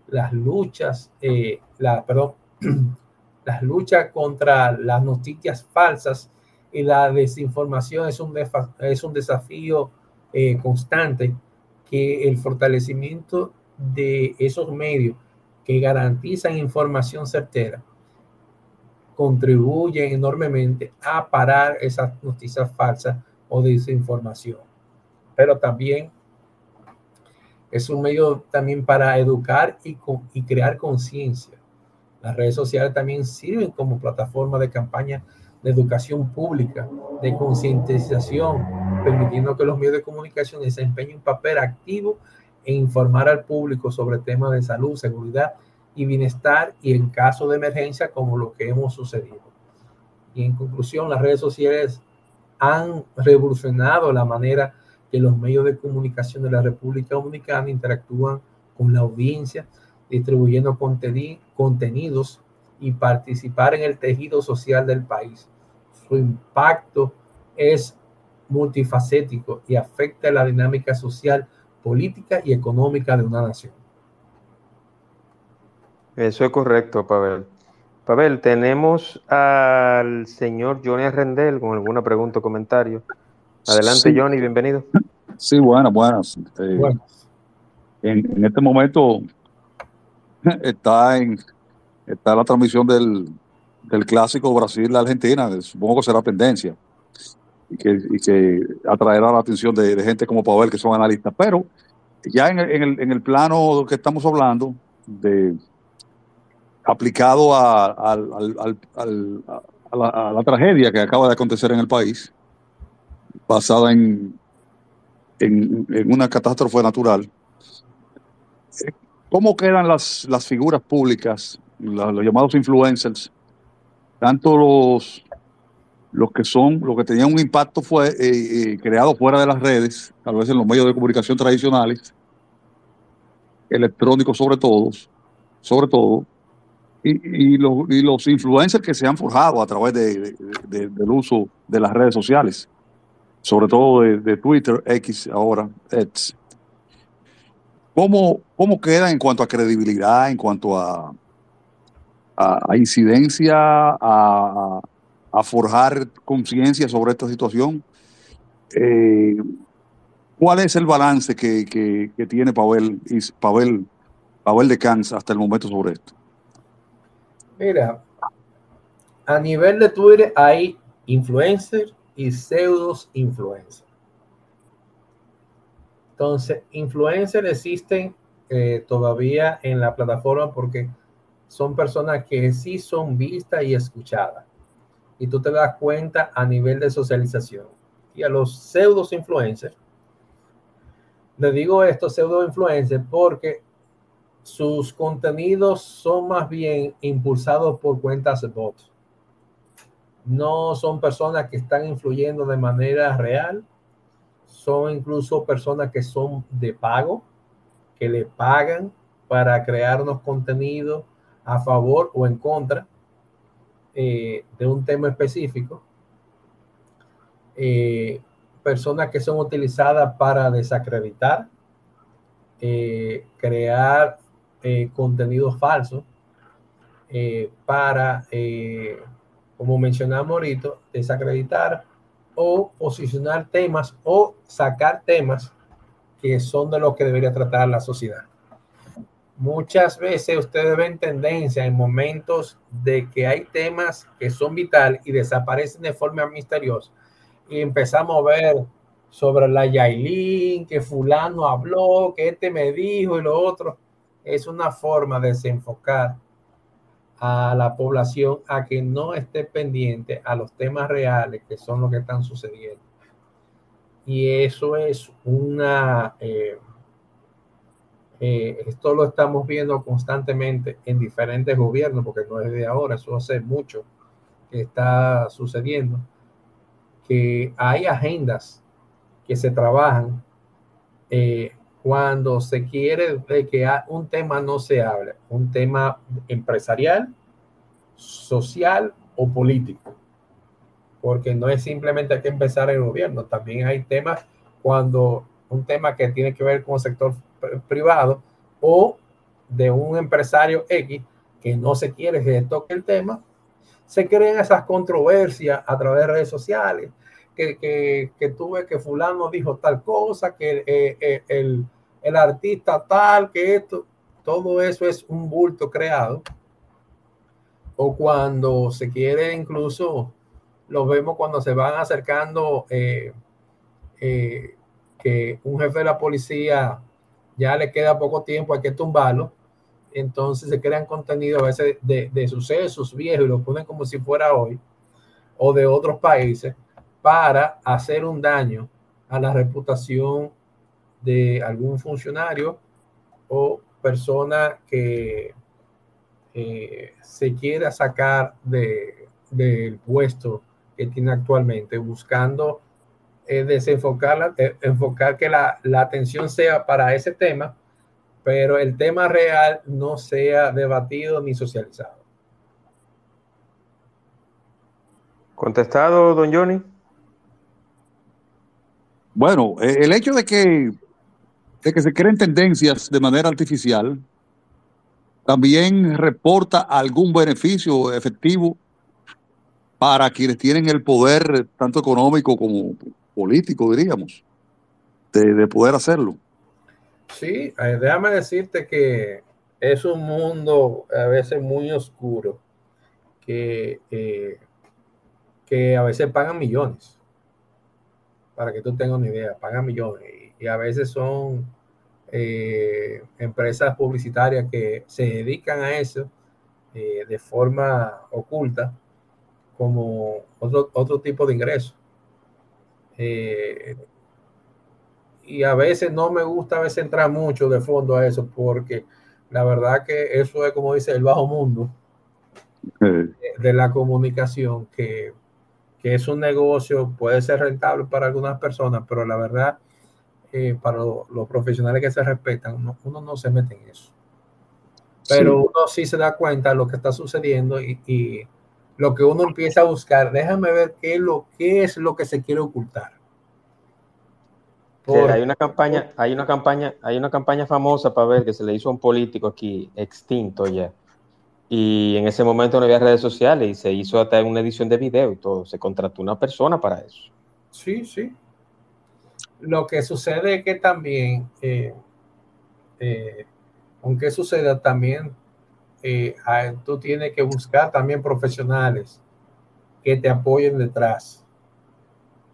Las luchas, eh, perdón, las luchas contra las noticias falsas y la desinformación es un, es un desafío eh, constante que el fortalecimiento de esos medios que garantizan información certera contribuyen enormemente a parar esas noticias falsas o desinformación. Pero también es un medio también para educar y, crear conciencia. Las redes sociales también sirven como plataforma de campaña de educación pública, de concientización, permitiendo que los medios de comunicación desempeñen un papel activo en informar al público sobre temas de salud, seguridad y bienestar y en caso de emergencia como lo que hemos sucedido. Y en conclusión, las redes sociales han revolucionado la manera que los medios de comunicación de la República Dominicana interactúan con la audiencia, distribuyendo contenidos y participar en el tejido social del país. Su impacto es multifacético y afecta la dinámica social, política y económica de una nación. Eso es correcto, Pavel. Pavel, tenemos al señor Johnny Rendel con alguna pregunta o comentario. Adelante, Johnny, bienvenido. Sí, buenas, buenas. Eh, en, este momento está en está la transmisión del, del clásico Brasil-Argentina, supongo que será tendencia y que, y que atraerá la atención de, gente como Pavel, que son analistas. Pero ya en el, en el, plano que estamos hablando, de aplicado a, la, tragedia que acaba de acontecer en el país, basada en, una catástrofe natural, ¿cómo quedan las, figuras públicas, los llamados influencers? Tanto los, los que son, los que tenían un impacto fue eh, eh, creado fuera de las redes, tal vez en los medios de comunicación tradicionales, electrónicos sobre todo, sobre todo, y, los, y los influencers que se han forjado a través de, del uso de las redes sociales sobre todo de, Twitter, X ahora, X. ¿Cómo, ¿Cómo queda en cuanto a credibilidad, en cuanto a, incidencia, a, a, forjar conciencia sobre esta situación? Eh, ¿Cuál es el balance que, que, tiene Pavel, Pavel, Pavel de Cans hasta el momento sobre esto? Mira, a nivel de Twitter hay influencers y pseudos influencers. Entonces, influencers existen eh, todavía en la plataforma porque son personas que sí son vistas y escuchadas. Y tú te das cuenta a nivel de socialización. Y a los pseudos influencers, le digo esto, pseudo influencers, porque sus contenidos son más bien impulsados por cuentas de bots. No son personas que están influyendo de manera real, son incluso personas que son de pago, que le pagan para crear unos contenidos a favor o en contra eh, de un tema específico. Eh, personas que son utilizadas para desacreditar, eh, crear contenidos falsos, para, como mencionamos ahorita, desacreditar o posicionar temas o sacar temas que son de los que debería tratar la sociedad. Muchas veces ustedes ven tendencia en momentos de que hay temas que son vital y desaparecen de forma misteriosa. Y empezamos a ver sobre la Yailin, que fulano habló, que este me dijo y lo otro. Es una forma de desenfocar a la población a que no esté pendiente a los temas reales que son los que están sucediendo. Y eso es una... Eh, eh, esto lo estamos viendo constantemente en diferentes gobiernos, porque no es de ahora, eso hace mucho que está sucediendo, que hay agendas que se trabajan eh, cuando se quiere de que un tema no se hable, un tema empresarial, social o político, porque no es simplemente que empezar el gobierno, también hay temas cuando un tema que tiene que ver con el sector privado o de un empresario X que no se quiere que toque el tema, se crean esas controversias a través de redes sociales, que, que, que tuve que fulano dijo tal cosa, que eh, eh, el, el artista tal, que esto, todo eso es un bulto creado. O cuando se quiere incluso, lo vemos cuando se van acercando eh, que un jefe de la policía ya le queda poco tiempo, hay que tumbarlo. Entonces se crean contenidos a veces de, de sucesos viejos y lo ponen como si fuera hoy o de otros países para hacer un daño a la reputación de algún funcionario o persona que eh, se quiera sacar de, del puesto que tiene actualmente, buscando es desenfocar, enfocar que la, atención sea para ese tema, pero el tema real no sea debatido ni socializado. Contestado, don Johnny. Bueno, eh, el hecho de que, de que se creen tendencias de manera artificial también reporta algún beneficio efectivo para quienes tienen el poder, tanto económico como político, diríamos, de, poder hacerlo. Sí, eh, déjame decirte que es un mundo a veces muy oscuro, que, eh, que a veces pagan millones, para que tú tengas una idea, pagan millones, y, a veces son eh, empresas publicitarias que se dedican a eso de forma oculta como otro, otro tipo de ingreso. Eh, y a veces no me gusta a veces entrar mucho de fondo a eso porque la verdad que eso es como dice el bajo mundo de, la comunicación que, que, es un negocio, puede ser rentable para algunas personas, pero la verdad eh, para los profesionales que se respetan, uno, no se mete en eso. Pero uno sí se da cuenta de lo que está sucediendo y, y lo que uno empieza a buscar, déjame ver qué es lo, qué es lo que se quiere ocultar. hay una campaña, hay una campaña, hay una campaña famosa para ver que se le hizo a un político aquí extinto ya. Y en ese momento no había redes sociales y se hizo hasta una edición de video y todo. Se contrató una persona para eso. Sí, sí. Lo que sucede es que también, eh, eh, aunque suceda, también eh, tú tienes que buscar también profesionales que te apoyen detrás.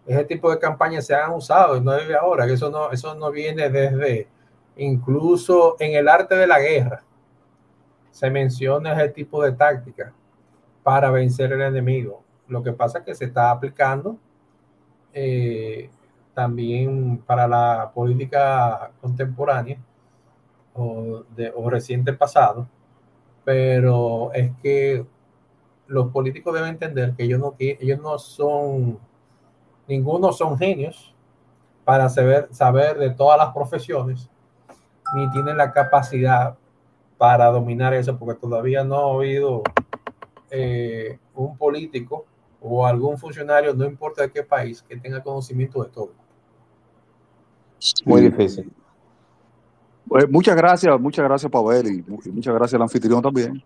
Ese tipo de campañas se han usado no es de ahora, que eso no, eso no viene desde incluso en el arte de la guerra. Se menciona ese tipo de táctica para vencer el enemigo. Lo que pasa es que se está aplicando eh, también para la política contemporánea o, de, reciente pasado, pero es que los políticos deben entender que ellos no, ellos no son, ninguno son genios para saber, saber de todas las profesiones, ni tienen la capacidad para dominar eso, porque todavía no ha habido eh, un político o algún funcionario, no importa de qué país, que tenga conocimiento de todo. Muy difícil. Pues muchas gracias, muchas gracias Pavel y, muchas gracias al anfitrión también.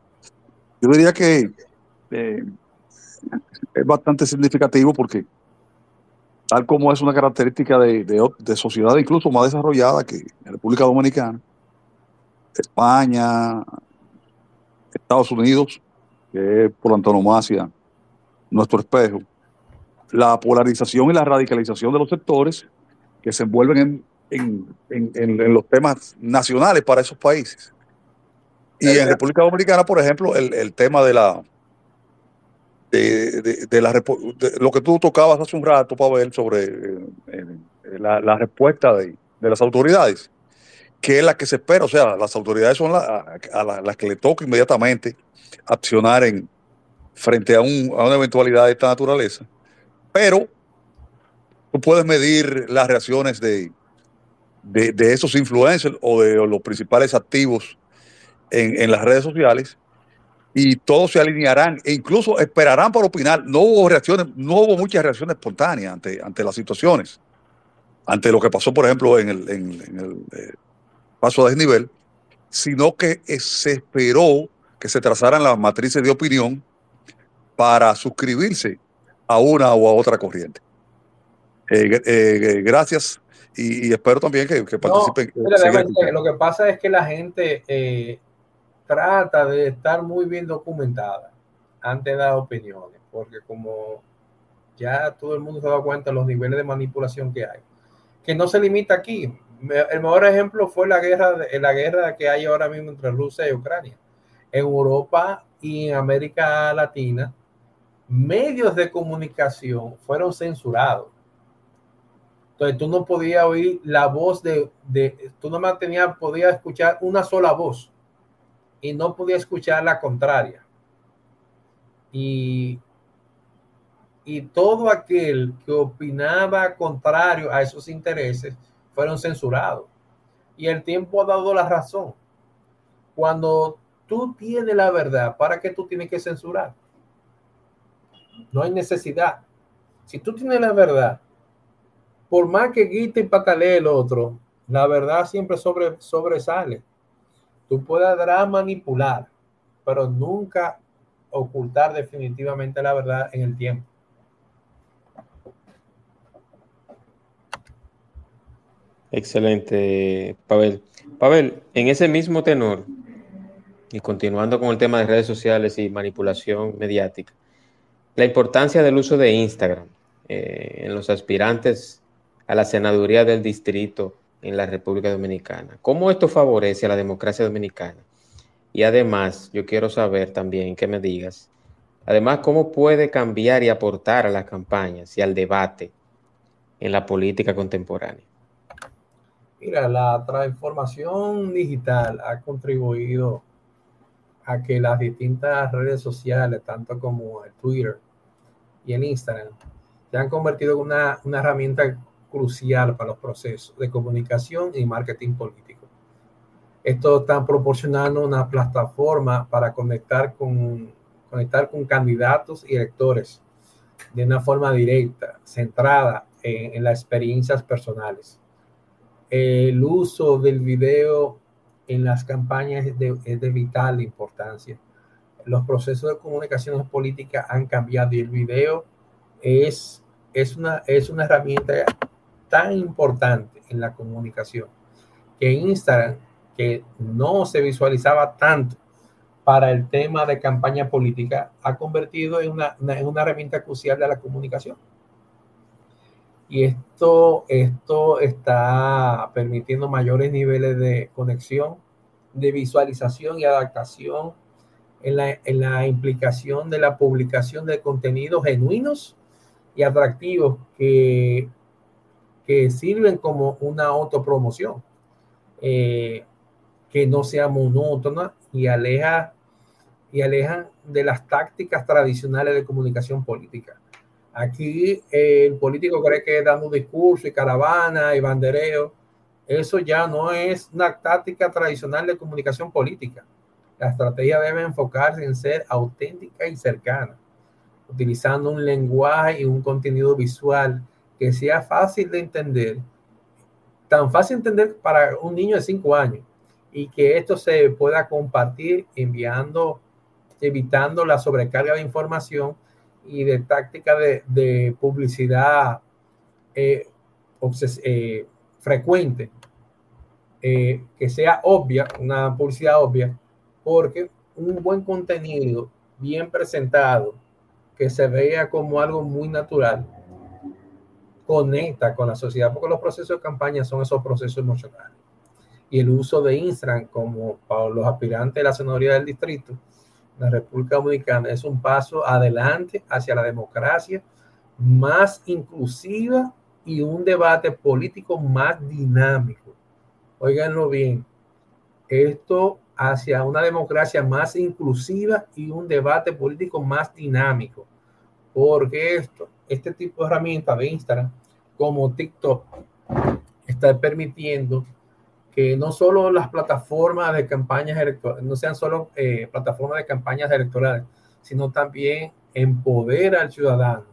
Yo diría que eh, es bastante significativo porque tal como es una característica de, de, sociedad incluso más desarrollada que en República Dominicana, España, Estados Unidos, que es por antonomasia nuestro espejo, la polarización y la radicalización de los sectores que se envuelven en, los temas nacionales para esos países. Y en República Dominicana, por ejemplo, el, tema de la de, la, lo que tú tocabas hace un rato, Pavel, sobre eh, eh, la, respuesta de, las autoridades, que es la que se espera. O sea, las autoridades son a, las que le toca inmediatamente accionar en, frente a, un, a una eventualidad de esta naturaleza. Pero tú puedes medir las reacciones de, esos influencers o de los principales activos en, las redes sociales y todos se alinearán e incluso esperarán para opinar. No hubo reacciones, no hubo muchas reacciones espontáneas ante, las situaciones, ante lo que pasó, por ejemplo, en el, en, el eh, paso a desnivel, sino que se esperó que se trazaran las matrices de opinión para suscribirse a una o a otra corriente. Eh, eh, gracias y, espero también que, participen. lo que pasa es que la gente trata de estar muy bien documentada antes de dar opiniones, porque como ya todo el mundo se da cuenta de los niveles de manipulación que hay, que no se limita aquí. El mejor ejemplo fue la guerra, la guerra que hay ahora mismo entre Rusia y Ucrania. En Europa y en América Latina, medios de comunicación fueron censurados. Entonces tú no podías oír la voz de, de tú no tenías, podías escuchar una sola voz y no podía escuchar la contraria. Y, y todo aquel que opinaba contrario a esos intereses fueron censurados. Y el tiempo ha dado la razón. Cuando tú tienes la verdad, ¿para qué tú tienes que censurar? No hay necesidad. Si tú tienes la verdad, por más que grite y patalee el otro, la verdad siempre sobre, sobresale. Tú podrás manipular, pero nunca ocultar definitivamente la verdad en el tiempo. Excelente, Pavel. Pavel, en ese mismo tenor, y continuando con el tema de redes sociales y manipulación mediática, la importancia del uso de Instagram eh, en los aspirantes a la senaduría del distrito en la República Dominicana. ¿Cómo esto favorece a la democracia dominicana? Y además, yo quiero saber también que me digas, además, cómo puede cambiar y aportar a las campañas y al debate en la política contemporánea. Mira, la transformación digital ha contribuido a que las distintas redes sociales, tanto como el Twitter y el Instagram, se han convertido en una, una herramienta crucial para los procesos de comunicación y marketing político. Esto está proporcionando una plataforma para conectar con, conectar con candidatos y electores de una forma directa, centrada en, las experiencias personales. El uso del video en las campañas es de, vital importancia. Los procesos de comunicación política han cambiado y el video es, una, herramienta tan importante en la comunicación que Instagram, que no se visualizaba tanto para el tema de campaña política, ha convertido en una herramienta crucial de la comunicación. Y esto, esto está permitiendo mayores niveles de conexión, de visualización y adaptación en la, en la implicación de la publicación de contenidos genuinos y atractivos que que sirven como una autopromoción, eh, que no sea monótona y aleja y alejan de las tácticas tradicionales de comunicación política. Aquí eh, el político cree que dando un discurso y caravana y bandereo, eso ya no es una táctica tradicional de comunicación política. La estrategia debe enfocarse en ser auténtica y cercana, utilizando un lenguaje y un contenido visual que sea fácil de entender, tan fácil de entender para un niño de 5 años, y que esto se pueda compartir enviando evitando la sobrecarga de información y de táctica de, publicidad eh, eh, frecuente, eh, que sea obvia, una publicidad obvia, porque un buen contenido bien presentado, que se vea como algo muy natural, conecta con la sociedad, porque los procesos de campaña son esos procesos emocionales. Y el uso de Instagram como para los aspirantes de la senaduría del distrito, la República Dominicana es un paso adelante hacia la democracia más inclusiva y un debate político más dinámico. Óiganlo bien, esto hacia una democracia más inclusiva y un debate político más dinámico. Porque esto, este tipo de herramientas de Instagram, como TikTok, está permitiendo que no solo las plataformas de campañas electorales, no sean solo eh, plataformas de campañas electorales, sino también empodera al ciudadano,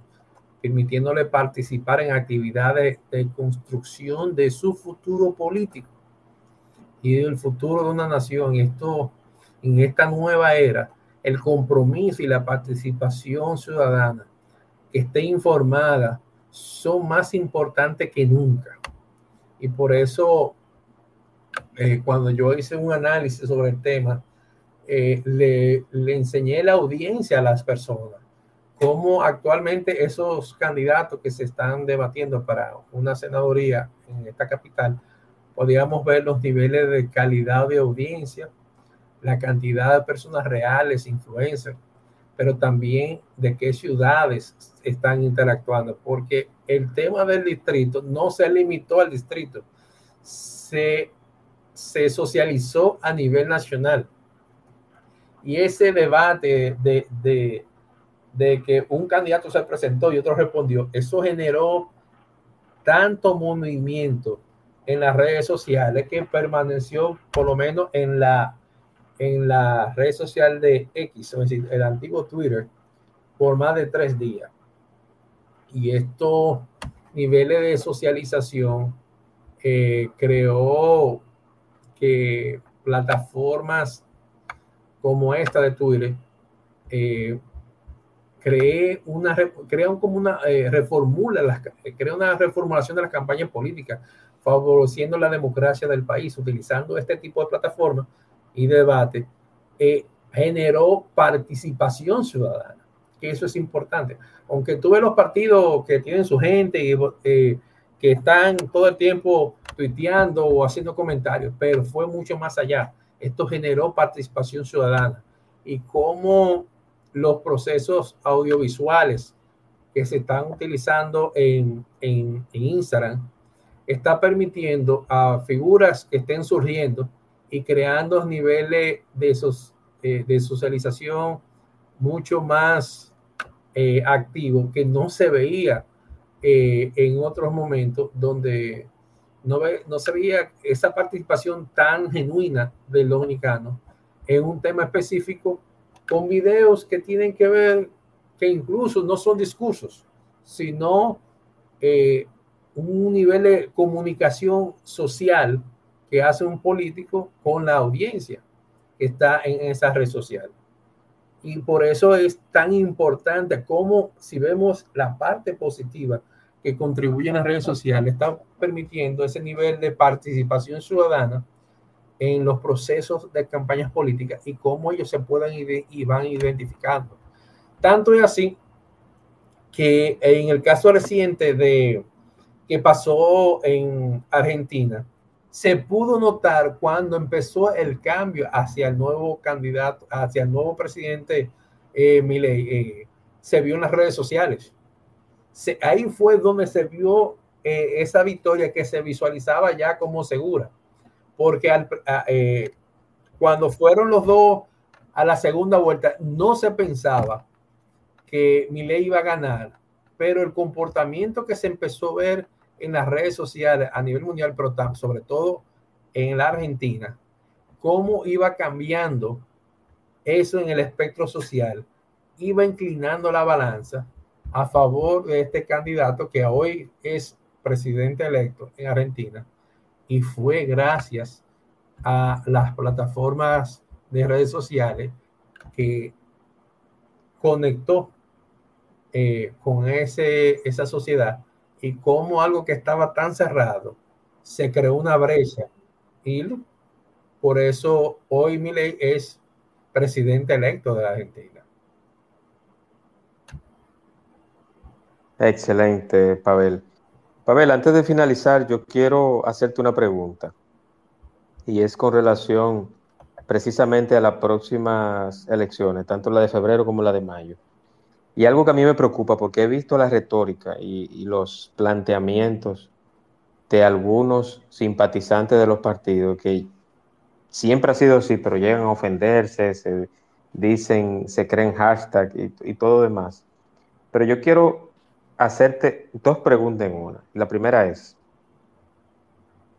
permitiéndole participar en actividades de construcción de su futuro político y del futuro de una nación. Y esto, en esta nueva era, el compromiso y la participación ciudadana que esté informada son más importantes que nunca. Y por eso eh, cuando yo hice un análisis sobre el tema, eh, le, le, enseñé la audiencia a las personas. Cómo actualmente esos candidatos que se están debatiendo para una senaduría en esta capital, podíamos ver los niveles de calidad de audiencia, la cantidad de personas reales, influencers, pero también de qué ciudades están interactuando, porque el tema del distrito no se limitó al distrito, se se socializó a nivel nacional. Y ese debate de, de, que un candidato se presentó y otro respondió, eso generó tanto movimiento en las redes sociales que permaneció por lo menos en la, en la red social de X, es decir, el antiguo Twitter, por más de tres días. Y estos niveles de socialización eh, creó que plataformas como esta de Twitter eh, cree una, crea como una eh, reformula, las, crea una reformulación de las campañas políticas, favoreciendo la democracia del país, utilizando este tipo de plataformas y debate, eh, generó participación ciudadana, que eso es importante. Aunque tuve los partidos que tienen su gente y que están todo el tiempo tuiteando o haciendo comentarios, pero fue mucho más allá. Esto generó participación ciudadana y cómo los procesos audiovisuales que se están utilizando en, en, Instagram está permitiendo a figuras que estén surgiendo y creando niveles de, esos, eh, de socialización mucho más eh, activos que no se veía eh, en otros momentos donde no, ve, no se veía esa participación tan genuina del dominicano en un tema específico con videos que tienen que ver, que incluso no son discursos, sino eh, un nivel de comunicación social que hace un político con la audiencia que está en esa red social. Y por eso es tan importante como si vemos la parte positiva que contribuyen a las redes sociales está permitiendo ese nivel de participación ciudadana en los procesos de campañas políticas y cómo ellos se puedan y van identificando. Tanto es así que en el caso reciente de que pasó en Argentina, se pudo notar cuando empezó el cambio hacia el nuevo candidato, hacia el nuevo presidente eh, eh, se vio en las redes sociales ahí fue donde se vio eh, esa victoria que se visualizaba ya como segura, porque al, eh, cuando fueron los dos a la segunda vuelta, no se pensaba que Milei iba a ganar, pero el comportamiento que se empezó a ver en las redes sociales a nivel mundial, pero sobre todo en la Argentina, cómo iba cambiando eso en el espectro social, iba inclinando la balanza a favor de este candidato que hoy es presidente electo en Argentina y fue gracias a las plataformas de redes sociales que conectó eh, con ese, esa sociedad y como algo que estaba tan cerrado se creó una brecha y por eso hoy Milei es presidente electo de la Argentina. Excelente, Pavel. Pavel, antes de finalizar, yo quiero hacerte una pregunta y es con relación precisamente a las próximas elecciones, tanto la de febrero como la de mayo. Y algo que a mí me preocupa porque he visto la retórica y, los planteamientos de algunos simpatizantes de los partidos que siempre ha sido así, pero llegan a ofenderse, se dicen, se creen hashtag y, y todo demás. Pero yo quiero hacerte dos preguntas en una. La primera es,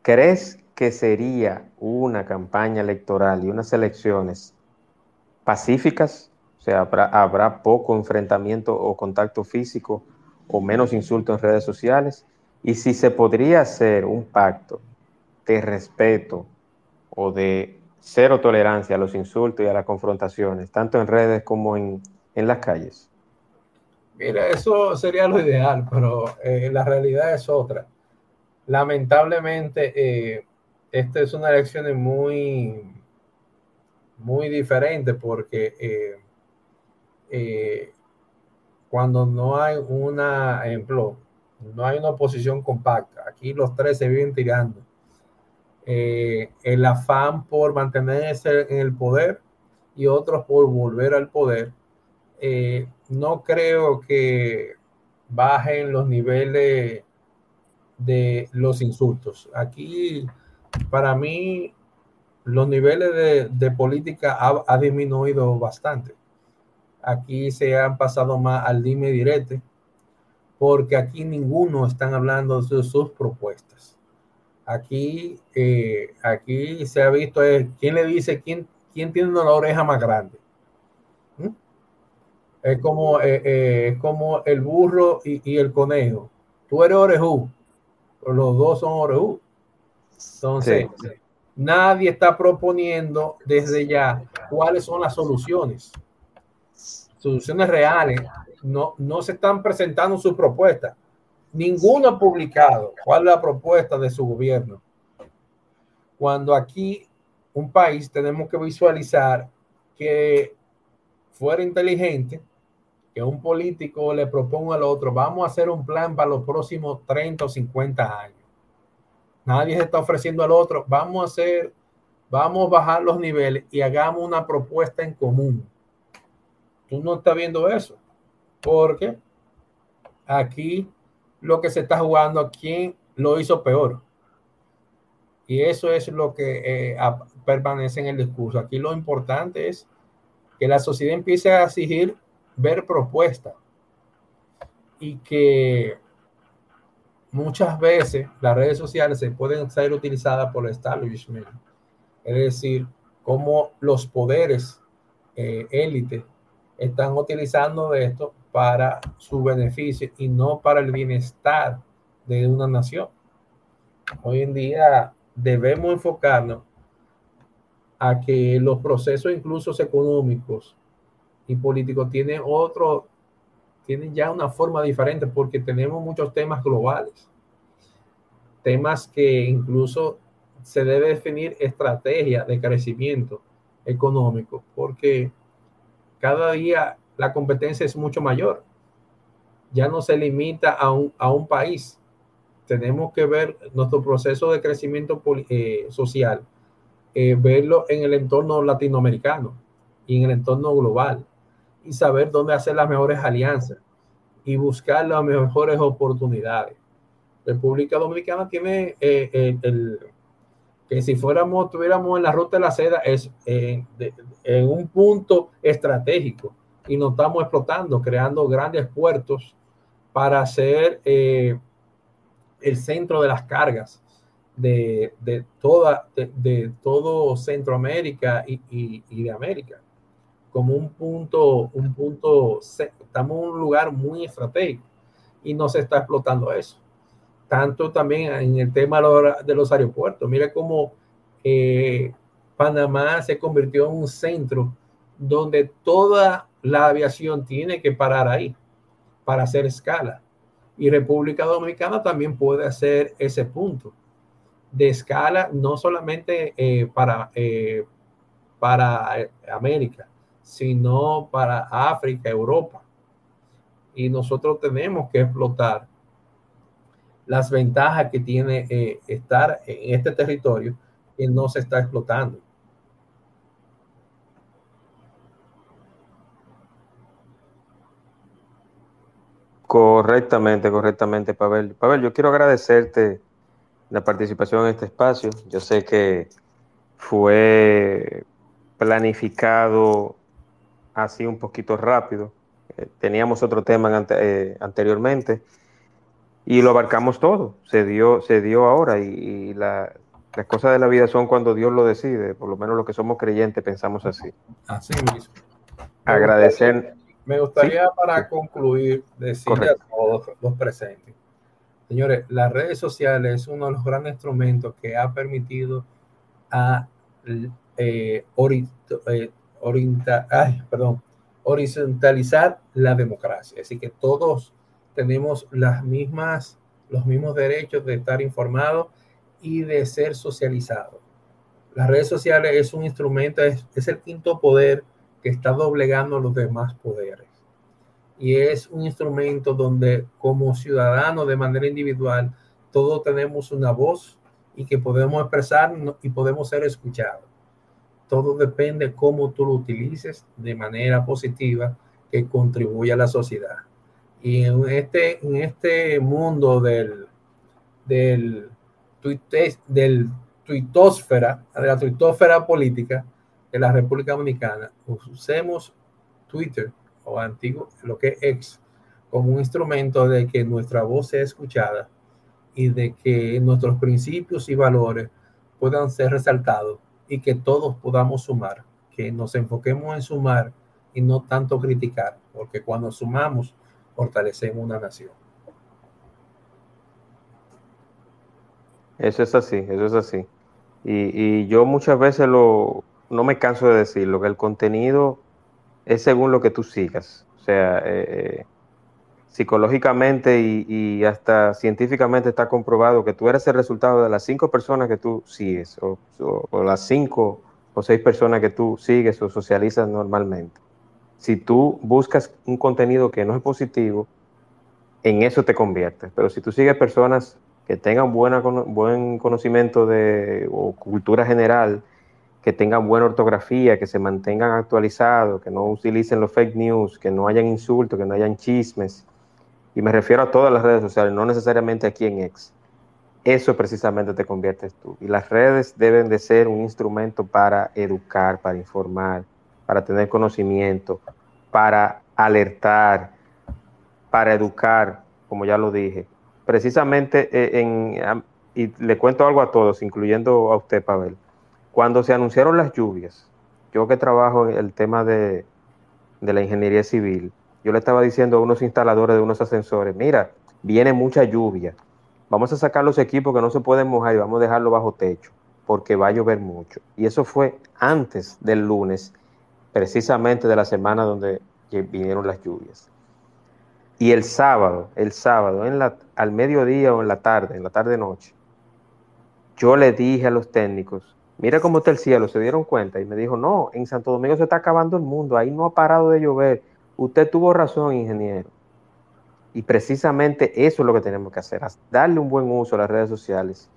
¿crees que sería una campaña electoral y unas elecciones pacíficas? O sea, habrá, poco enfrentamiento o contacto físico o menos insultos en redes sociales. Y si se podría hacer un pacto de respeto o de cero tolerancia a los insultos y a las confrontaciones, tanto en redes como en, las calles. Mira, eso sería lo ideal, pero eh, la realidad es otra. Lamentablemente, eh, esta es una elección muy, muy diferente porque eh, eh, cuando no hay una, ejemplo, no hay una oposición compacta, aquí los tres se viven tirando. El afán por mantenerse en el poder y otros por volver al poder, eh, no creo que bajen los niveles de los insultos. Aquí, para mí, los niveles de, política ha, disminuido bastante. Aquí se han pasado más al dime direte, porque aquí ninguno están hablando de sus propuestas. Aquí, eh, aquí se ha visto eh, quién le dice quién, quién tiene una oreja más grande. Es como, eh, como el burro y, el conejo. Tú eres orejú, los dos son orejú. Entonces, nadie está proponiendo desde ya cuáles son las soluciones soluciones reales, no, no se están presentando sus propuestas. Ninguno ha publicado cuál es la propuesta de su gobierno. Cuando aquí un país tenemos que visualizar que fuera inteligente, que un político le proponga al otro, vamos a hacer un plan para los próximos 30 o 50 años. Nadie se está ofreciendo al otro, vamos a hacer, vamos a bajar los niveles y hagamos una propuesta en común tú no estás viendo eso. Porque aquí lo que se está jugando, ¿quién lo hizo peor? Y eso es lo que eh, permanece en el discurso. Aquí lo importante es que la sociedad empiece a exigir ver propuestas y que muchas veces las redes sociales se pueden ser utilizadas por el establishment, es decir, como los poderes eh, élite están utilizando esto para su beneficio y no para el bienestar de una nación. Hoy en día debemos enfocarnos a que los procesos incluso económicos y políticos tienen otro, tienen ya una forma diferente porque tenemos muchos temas globales, temas que incluso se debe definir estrategia de crecimiento económico, porque cada día la competencia es mucho mayor. Ya no se limita a un, a un país. Tenemos que ver nuestro proceso de crecimiento eh, social, eh, verlo en el entorno latinoamericano y en el entorno global y saber dónde hacer las mejores alianzas y buscar las mejores oportunidades. República Dominicana tiene eh, el, que si fuéramos, estuviéramos en la ruta de la seda, es en un punto estratégico y nos estamos explotando, creando grandes puertos para hacer eh, el centro de las cargas de, toda, de, todo Centroamérica y, de América. Como un punto, un punto, estamos en un lugar muy estratégico y no se está explotando eso. Tanto también en el tema de los aeropuertos. Mira cómo eh, Panamá se convirtió en un centro donde toda la aviación tiene que parar ahí para hacer escala. Y República Dominicana también puede hacer ese punto de escala, no solamente eh, para, eh, para América, sino para África, Europa. Y nosotros tenemos que explotar las ventajas que tiene eh, estar en este territorio que no se está explotando. Correctamente, correctamente, Pavel. Pavel, yo quiero agradecerte la participación en este espacio. Yo sé que fue planificado así un poquito rápido. Eh, teníamos otro tema eh, anteriormente y lo abarcamos todo. Se dio, se dio ahora y, las cosas de la vida son cuando Dios lo decide. Por lo menos los que somos creyentes pensamos así. Así mismo. Agradecer. Me gustaría para concluir decirle a todos los presentes, señores, las redes sociales es uno de los grandes instrumentos que ha permitido a eh, eh, perdón, horizontalizar la democracia. Así que todos tenemos las mismas, los mismos derechos de estar informados y de ser socializados. Las redes sociales es un instrumento, es, el quinto poder que está doblegando los demás poderes. Y es un instrumento donde como ciudadanos de manera individual todos tenemos una voz y que podemos expresar y podemos ser escuchados. Todo depende cómo tú lo utilices de manera positiva que contribuya a la sociedad. Y en este, en este mundo del, del, del tuitosfera, de la tuitosfera política, de la República Dominicana, usemos Twitter o antiguo, lo que es ex, como un instrumento de que nuestra voz sea escuchada y de que nuestros principios y valores puedan ser resaltados y que todos podamos sumar, que nos enfoquemos en sumar y no tanto criticar, porque cuando sumamos, fortalecemos una nación. Eso es así, eso es así. Y, y yo muchas veces lo, no me canso de decirlo, que el contenido es según lo que tú sigas. O sea, eh, eh, psicológicamente y, hasta científicamente está comprobado que tú eres el resultado de las cinco personas que tú sigues, o, las cinco o seis personas que tú sigues o socializas normalmente. Si tú buscas un contenido que no es positivo, en eso te conviertes. Pero si tú sigues personas que tengan buena, buen conocimiento de o cultura general, que tengan buena ortografía, que se mantengan actualizados, que no utilicen los fake news, que no hayan insultos, que no hayan chismes. Y me refiero a todas las redes sociales, no necesariamente aquí en X. Eso precisamente te conviertes tú. Y las redes deben de ser un instrumento para educar, para informar, para tener conocimiento, para alertar, para educar, como ya lo dije. Precisamente eh, en, y le cuento algo a todos, incluyendo a usted, Pavel cuando se anunciaron las lluvias, yo que trabajo en el tema de, la ingeniería civil, yo le estaba diciendo a unos instaladores de unos ascensores, mira, viene mucha lluvia, vamos a sacar los equipos que no se pueden mojar y vamos a dejarlo bajo techo, porque va a llover mucho. Y eso fue antes del lunes, precisamente de la semana donde vinieron las lluvias. Y el sábado, el sábado, en la, al mediodía o en la tarde, en la tarde-noche, yo le dije a los técnicos, mira cómo está el cielo, se dieron cuenta y me dijo, no, en Santo Domingo se está acabando el mundo, ahí no ha parado de llover. Usted tuvo razón, ingeniero. Y precisamente eso es lo que tenemos que hacer, darle un buen uso a las redes sociales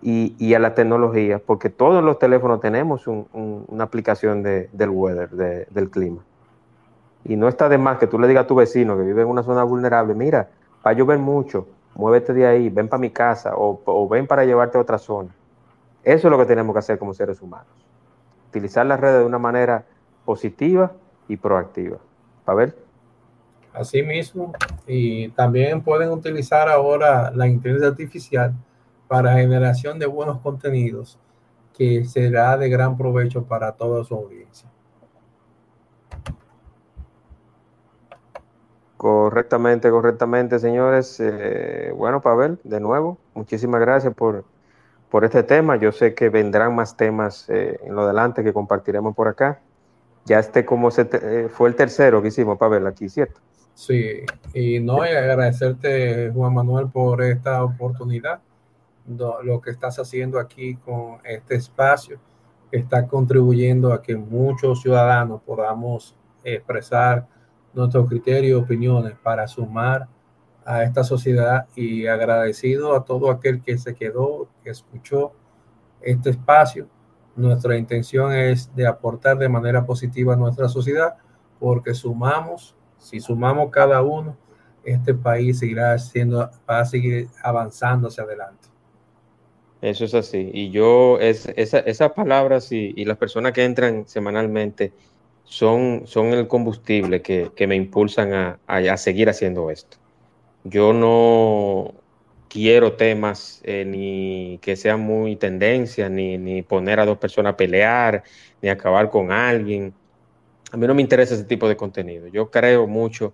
y, a la tecnología, porque todos los teléfonos tenemos una aplicación del weather, del clima. Y no está de más que tú le digas a tu vecino que vive en una zona vulnerable, mira, va a llover mucho, muévete de ahí, ven para mi casa o ven para llevarte a otra zona Eso es lo que tenemos que hacer como seres humanos. Utilizar las redes de una manera positiva y proactiva. Ver Así mismo, y también pueden utilizar ahora la inteligencia artificial para generación de buenos contenidos que será de gran provecho para toda su audiencia. Correctamente, correctamente, señores. Eh, bueno, Pavel, de nuevo, muchísimas gracias por, por este tema. Yo sé que vendrán más temas eh, en lo adelante que compartiremos por acá. Ya este como se eh, fue el tercero que hicimos, Pavel, aquí, ¿cierto? Sí, y no, agradecerte, Juan Manuel, por esta oportunidad, lo que estás haciendo aquí con este espacio, está contribuyendo a que muchos ciudadanos podamos expresar nuestros criterios y opiniones para sumar a esta sociedad y agradecido a todo aquel que se quedó, que escuchó este espacio. Nuestra intención es de aportar de manera positiva a nuestra sociedad porque sumamos si sumamos cada uno, este país seguirá siendo, va a seguir avanzando hacia adelante. Eso es así. Y yo, es, esa, esas palabras y, las personas que entran semanalmente son, son el combustible que, que me impulsan a, a, seguir haciendo esto. Yo no quiero temas eh, ni que sean muy tendencias, ni, ni poner a dos personas a pelear, ni acabar con alguien a mí no me interesa ese tipo de contenido. Yo creo mucho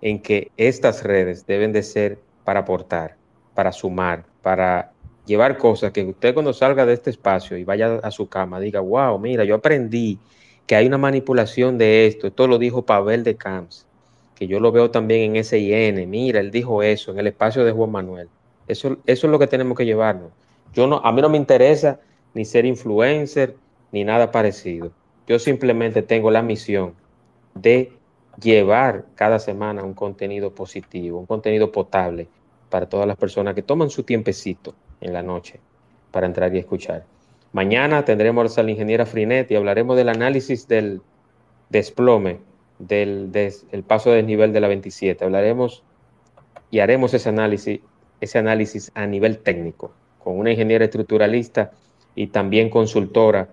en que estas redes deben de ser para aportar, para sumar, para llevar cosas que usted cuando salga de este espacio y vaya a su cama diga, wow, mira, yo aprendí que hay una manipulación de esto. Esto lo dijo Pavel de Camps, que yo lo veo también en SIN. Mira, él dijo eso en el espacio de Juan Manuel. Eso, eso es lo que tenemos que llevarnos. Yo no, a mí no me interesa ni ser influencer ni nada parecido. Yo simplemente tengo la misión de llevar cada semana un contenido positivo, un contenido potable para todas las personas que toman su tiempecito en la noche para entrar y escuchar. Mañana tendremos a la ingeniera Frinet y hablaremos del análisis del desplome, del, paso del nivel de la 27. Hablaremos y haremos ese análisis, ese análisis a nivel técnico, con una ingeniera estructuralista y también consultora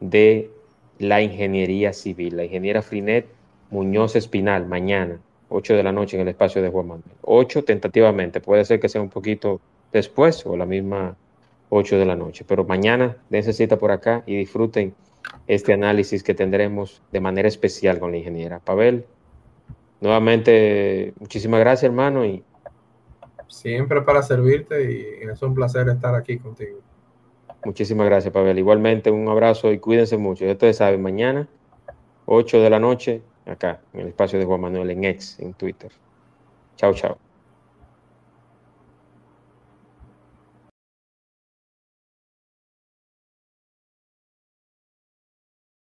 de la ingeniería civil, la ingeniera Frinet Muñoz Espinal, mañana, 8 de la noche en el espacio de Juan Manuel. 8 tentativamente, puede ser que sea un poquito después o la misma 8 de la noche, pero mañana necesita por acá y disfruten este análisis que tendremos de manera especial con la ingeniera. Pavel, nuevamente, muchísimas gracias hermano y siempre para servirte y es un placer estar aquí contigo. Muchísimas gracias, Pavel. Igualmente, un abrazo y cuídense mucho. Ya ustedes saben, mañana, 8 de la noche, acá, en el espacio de Juan Manuel, en X, en Twitter. Chao, chao.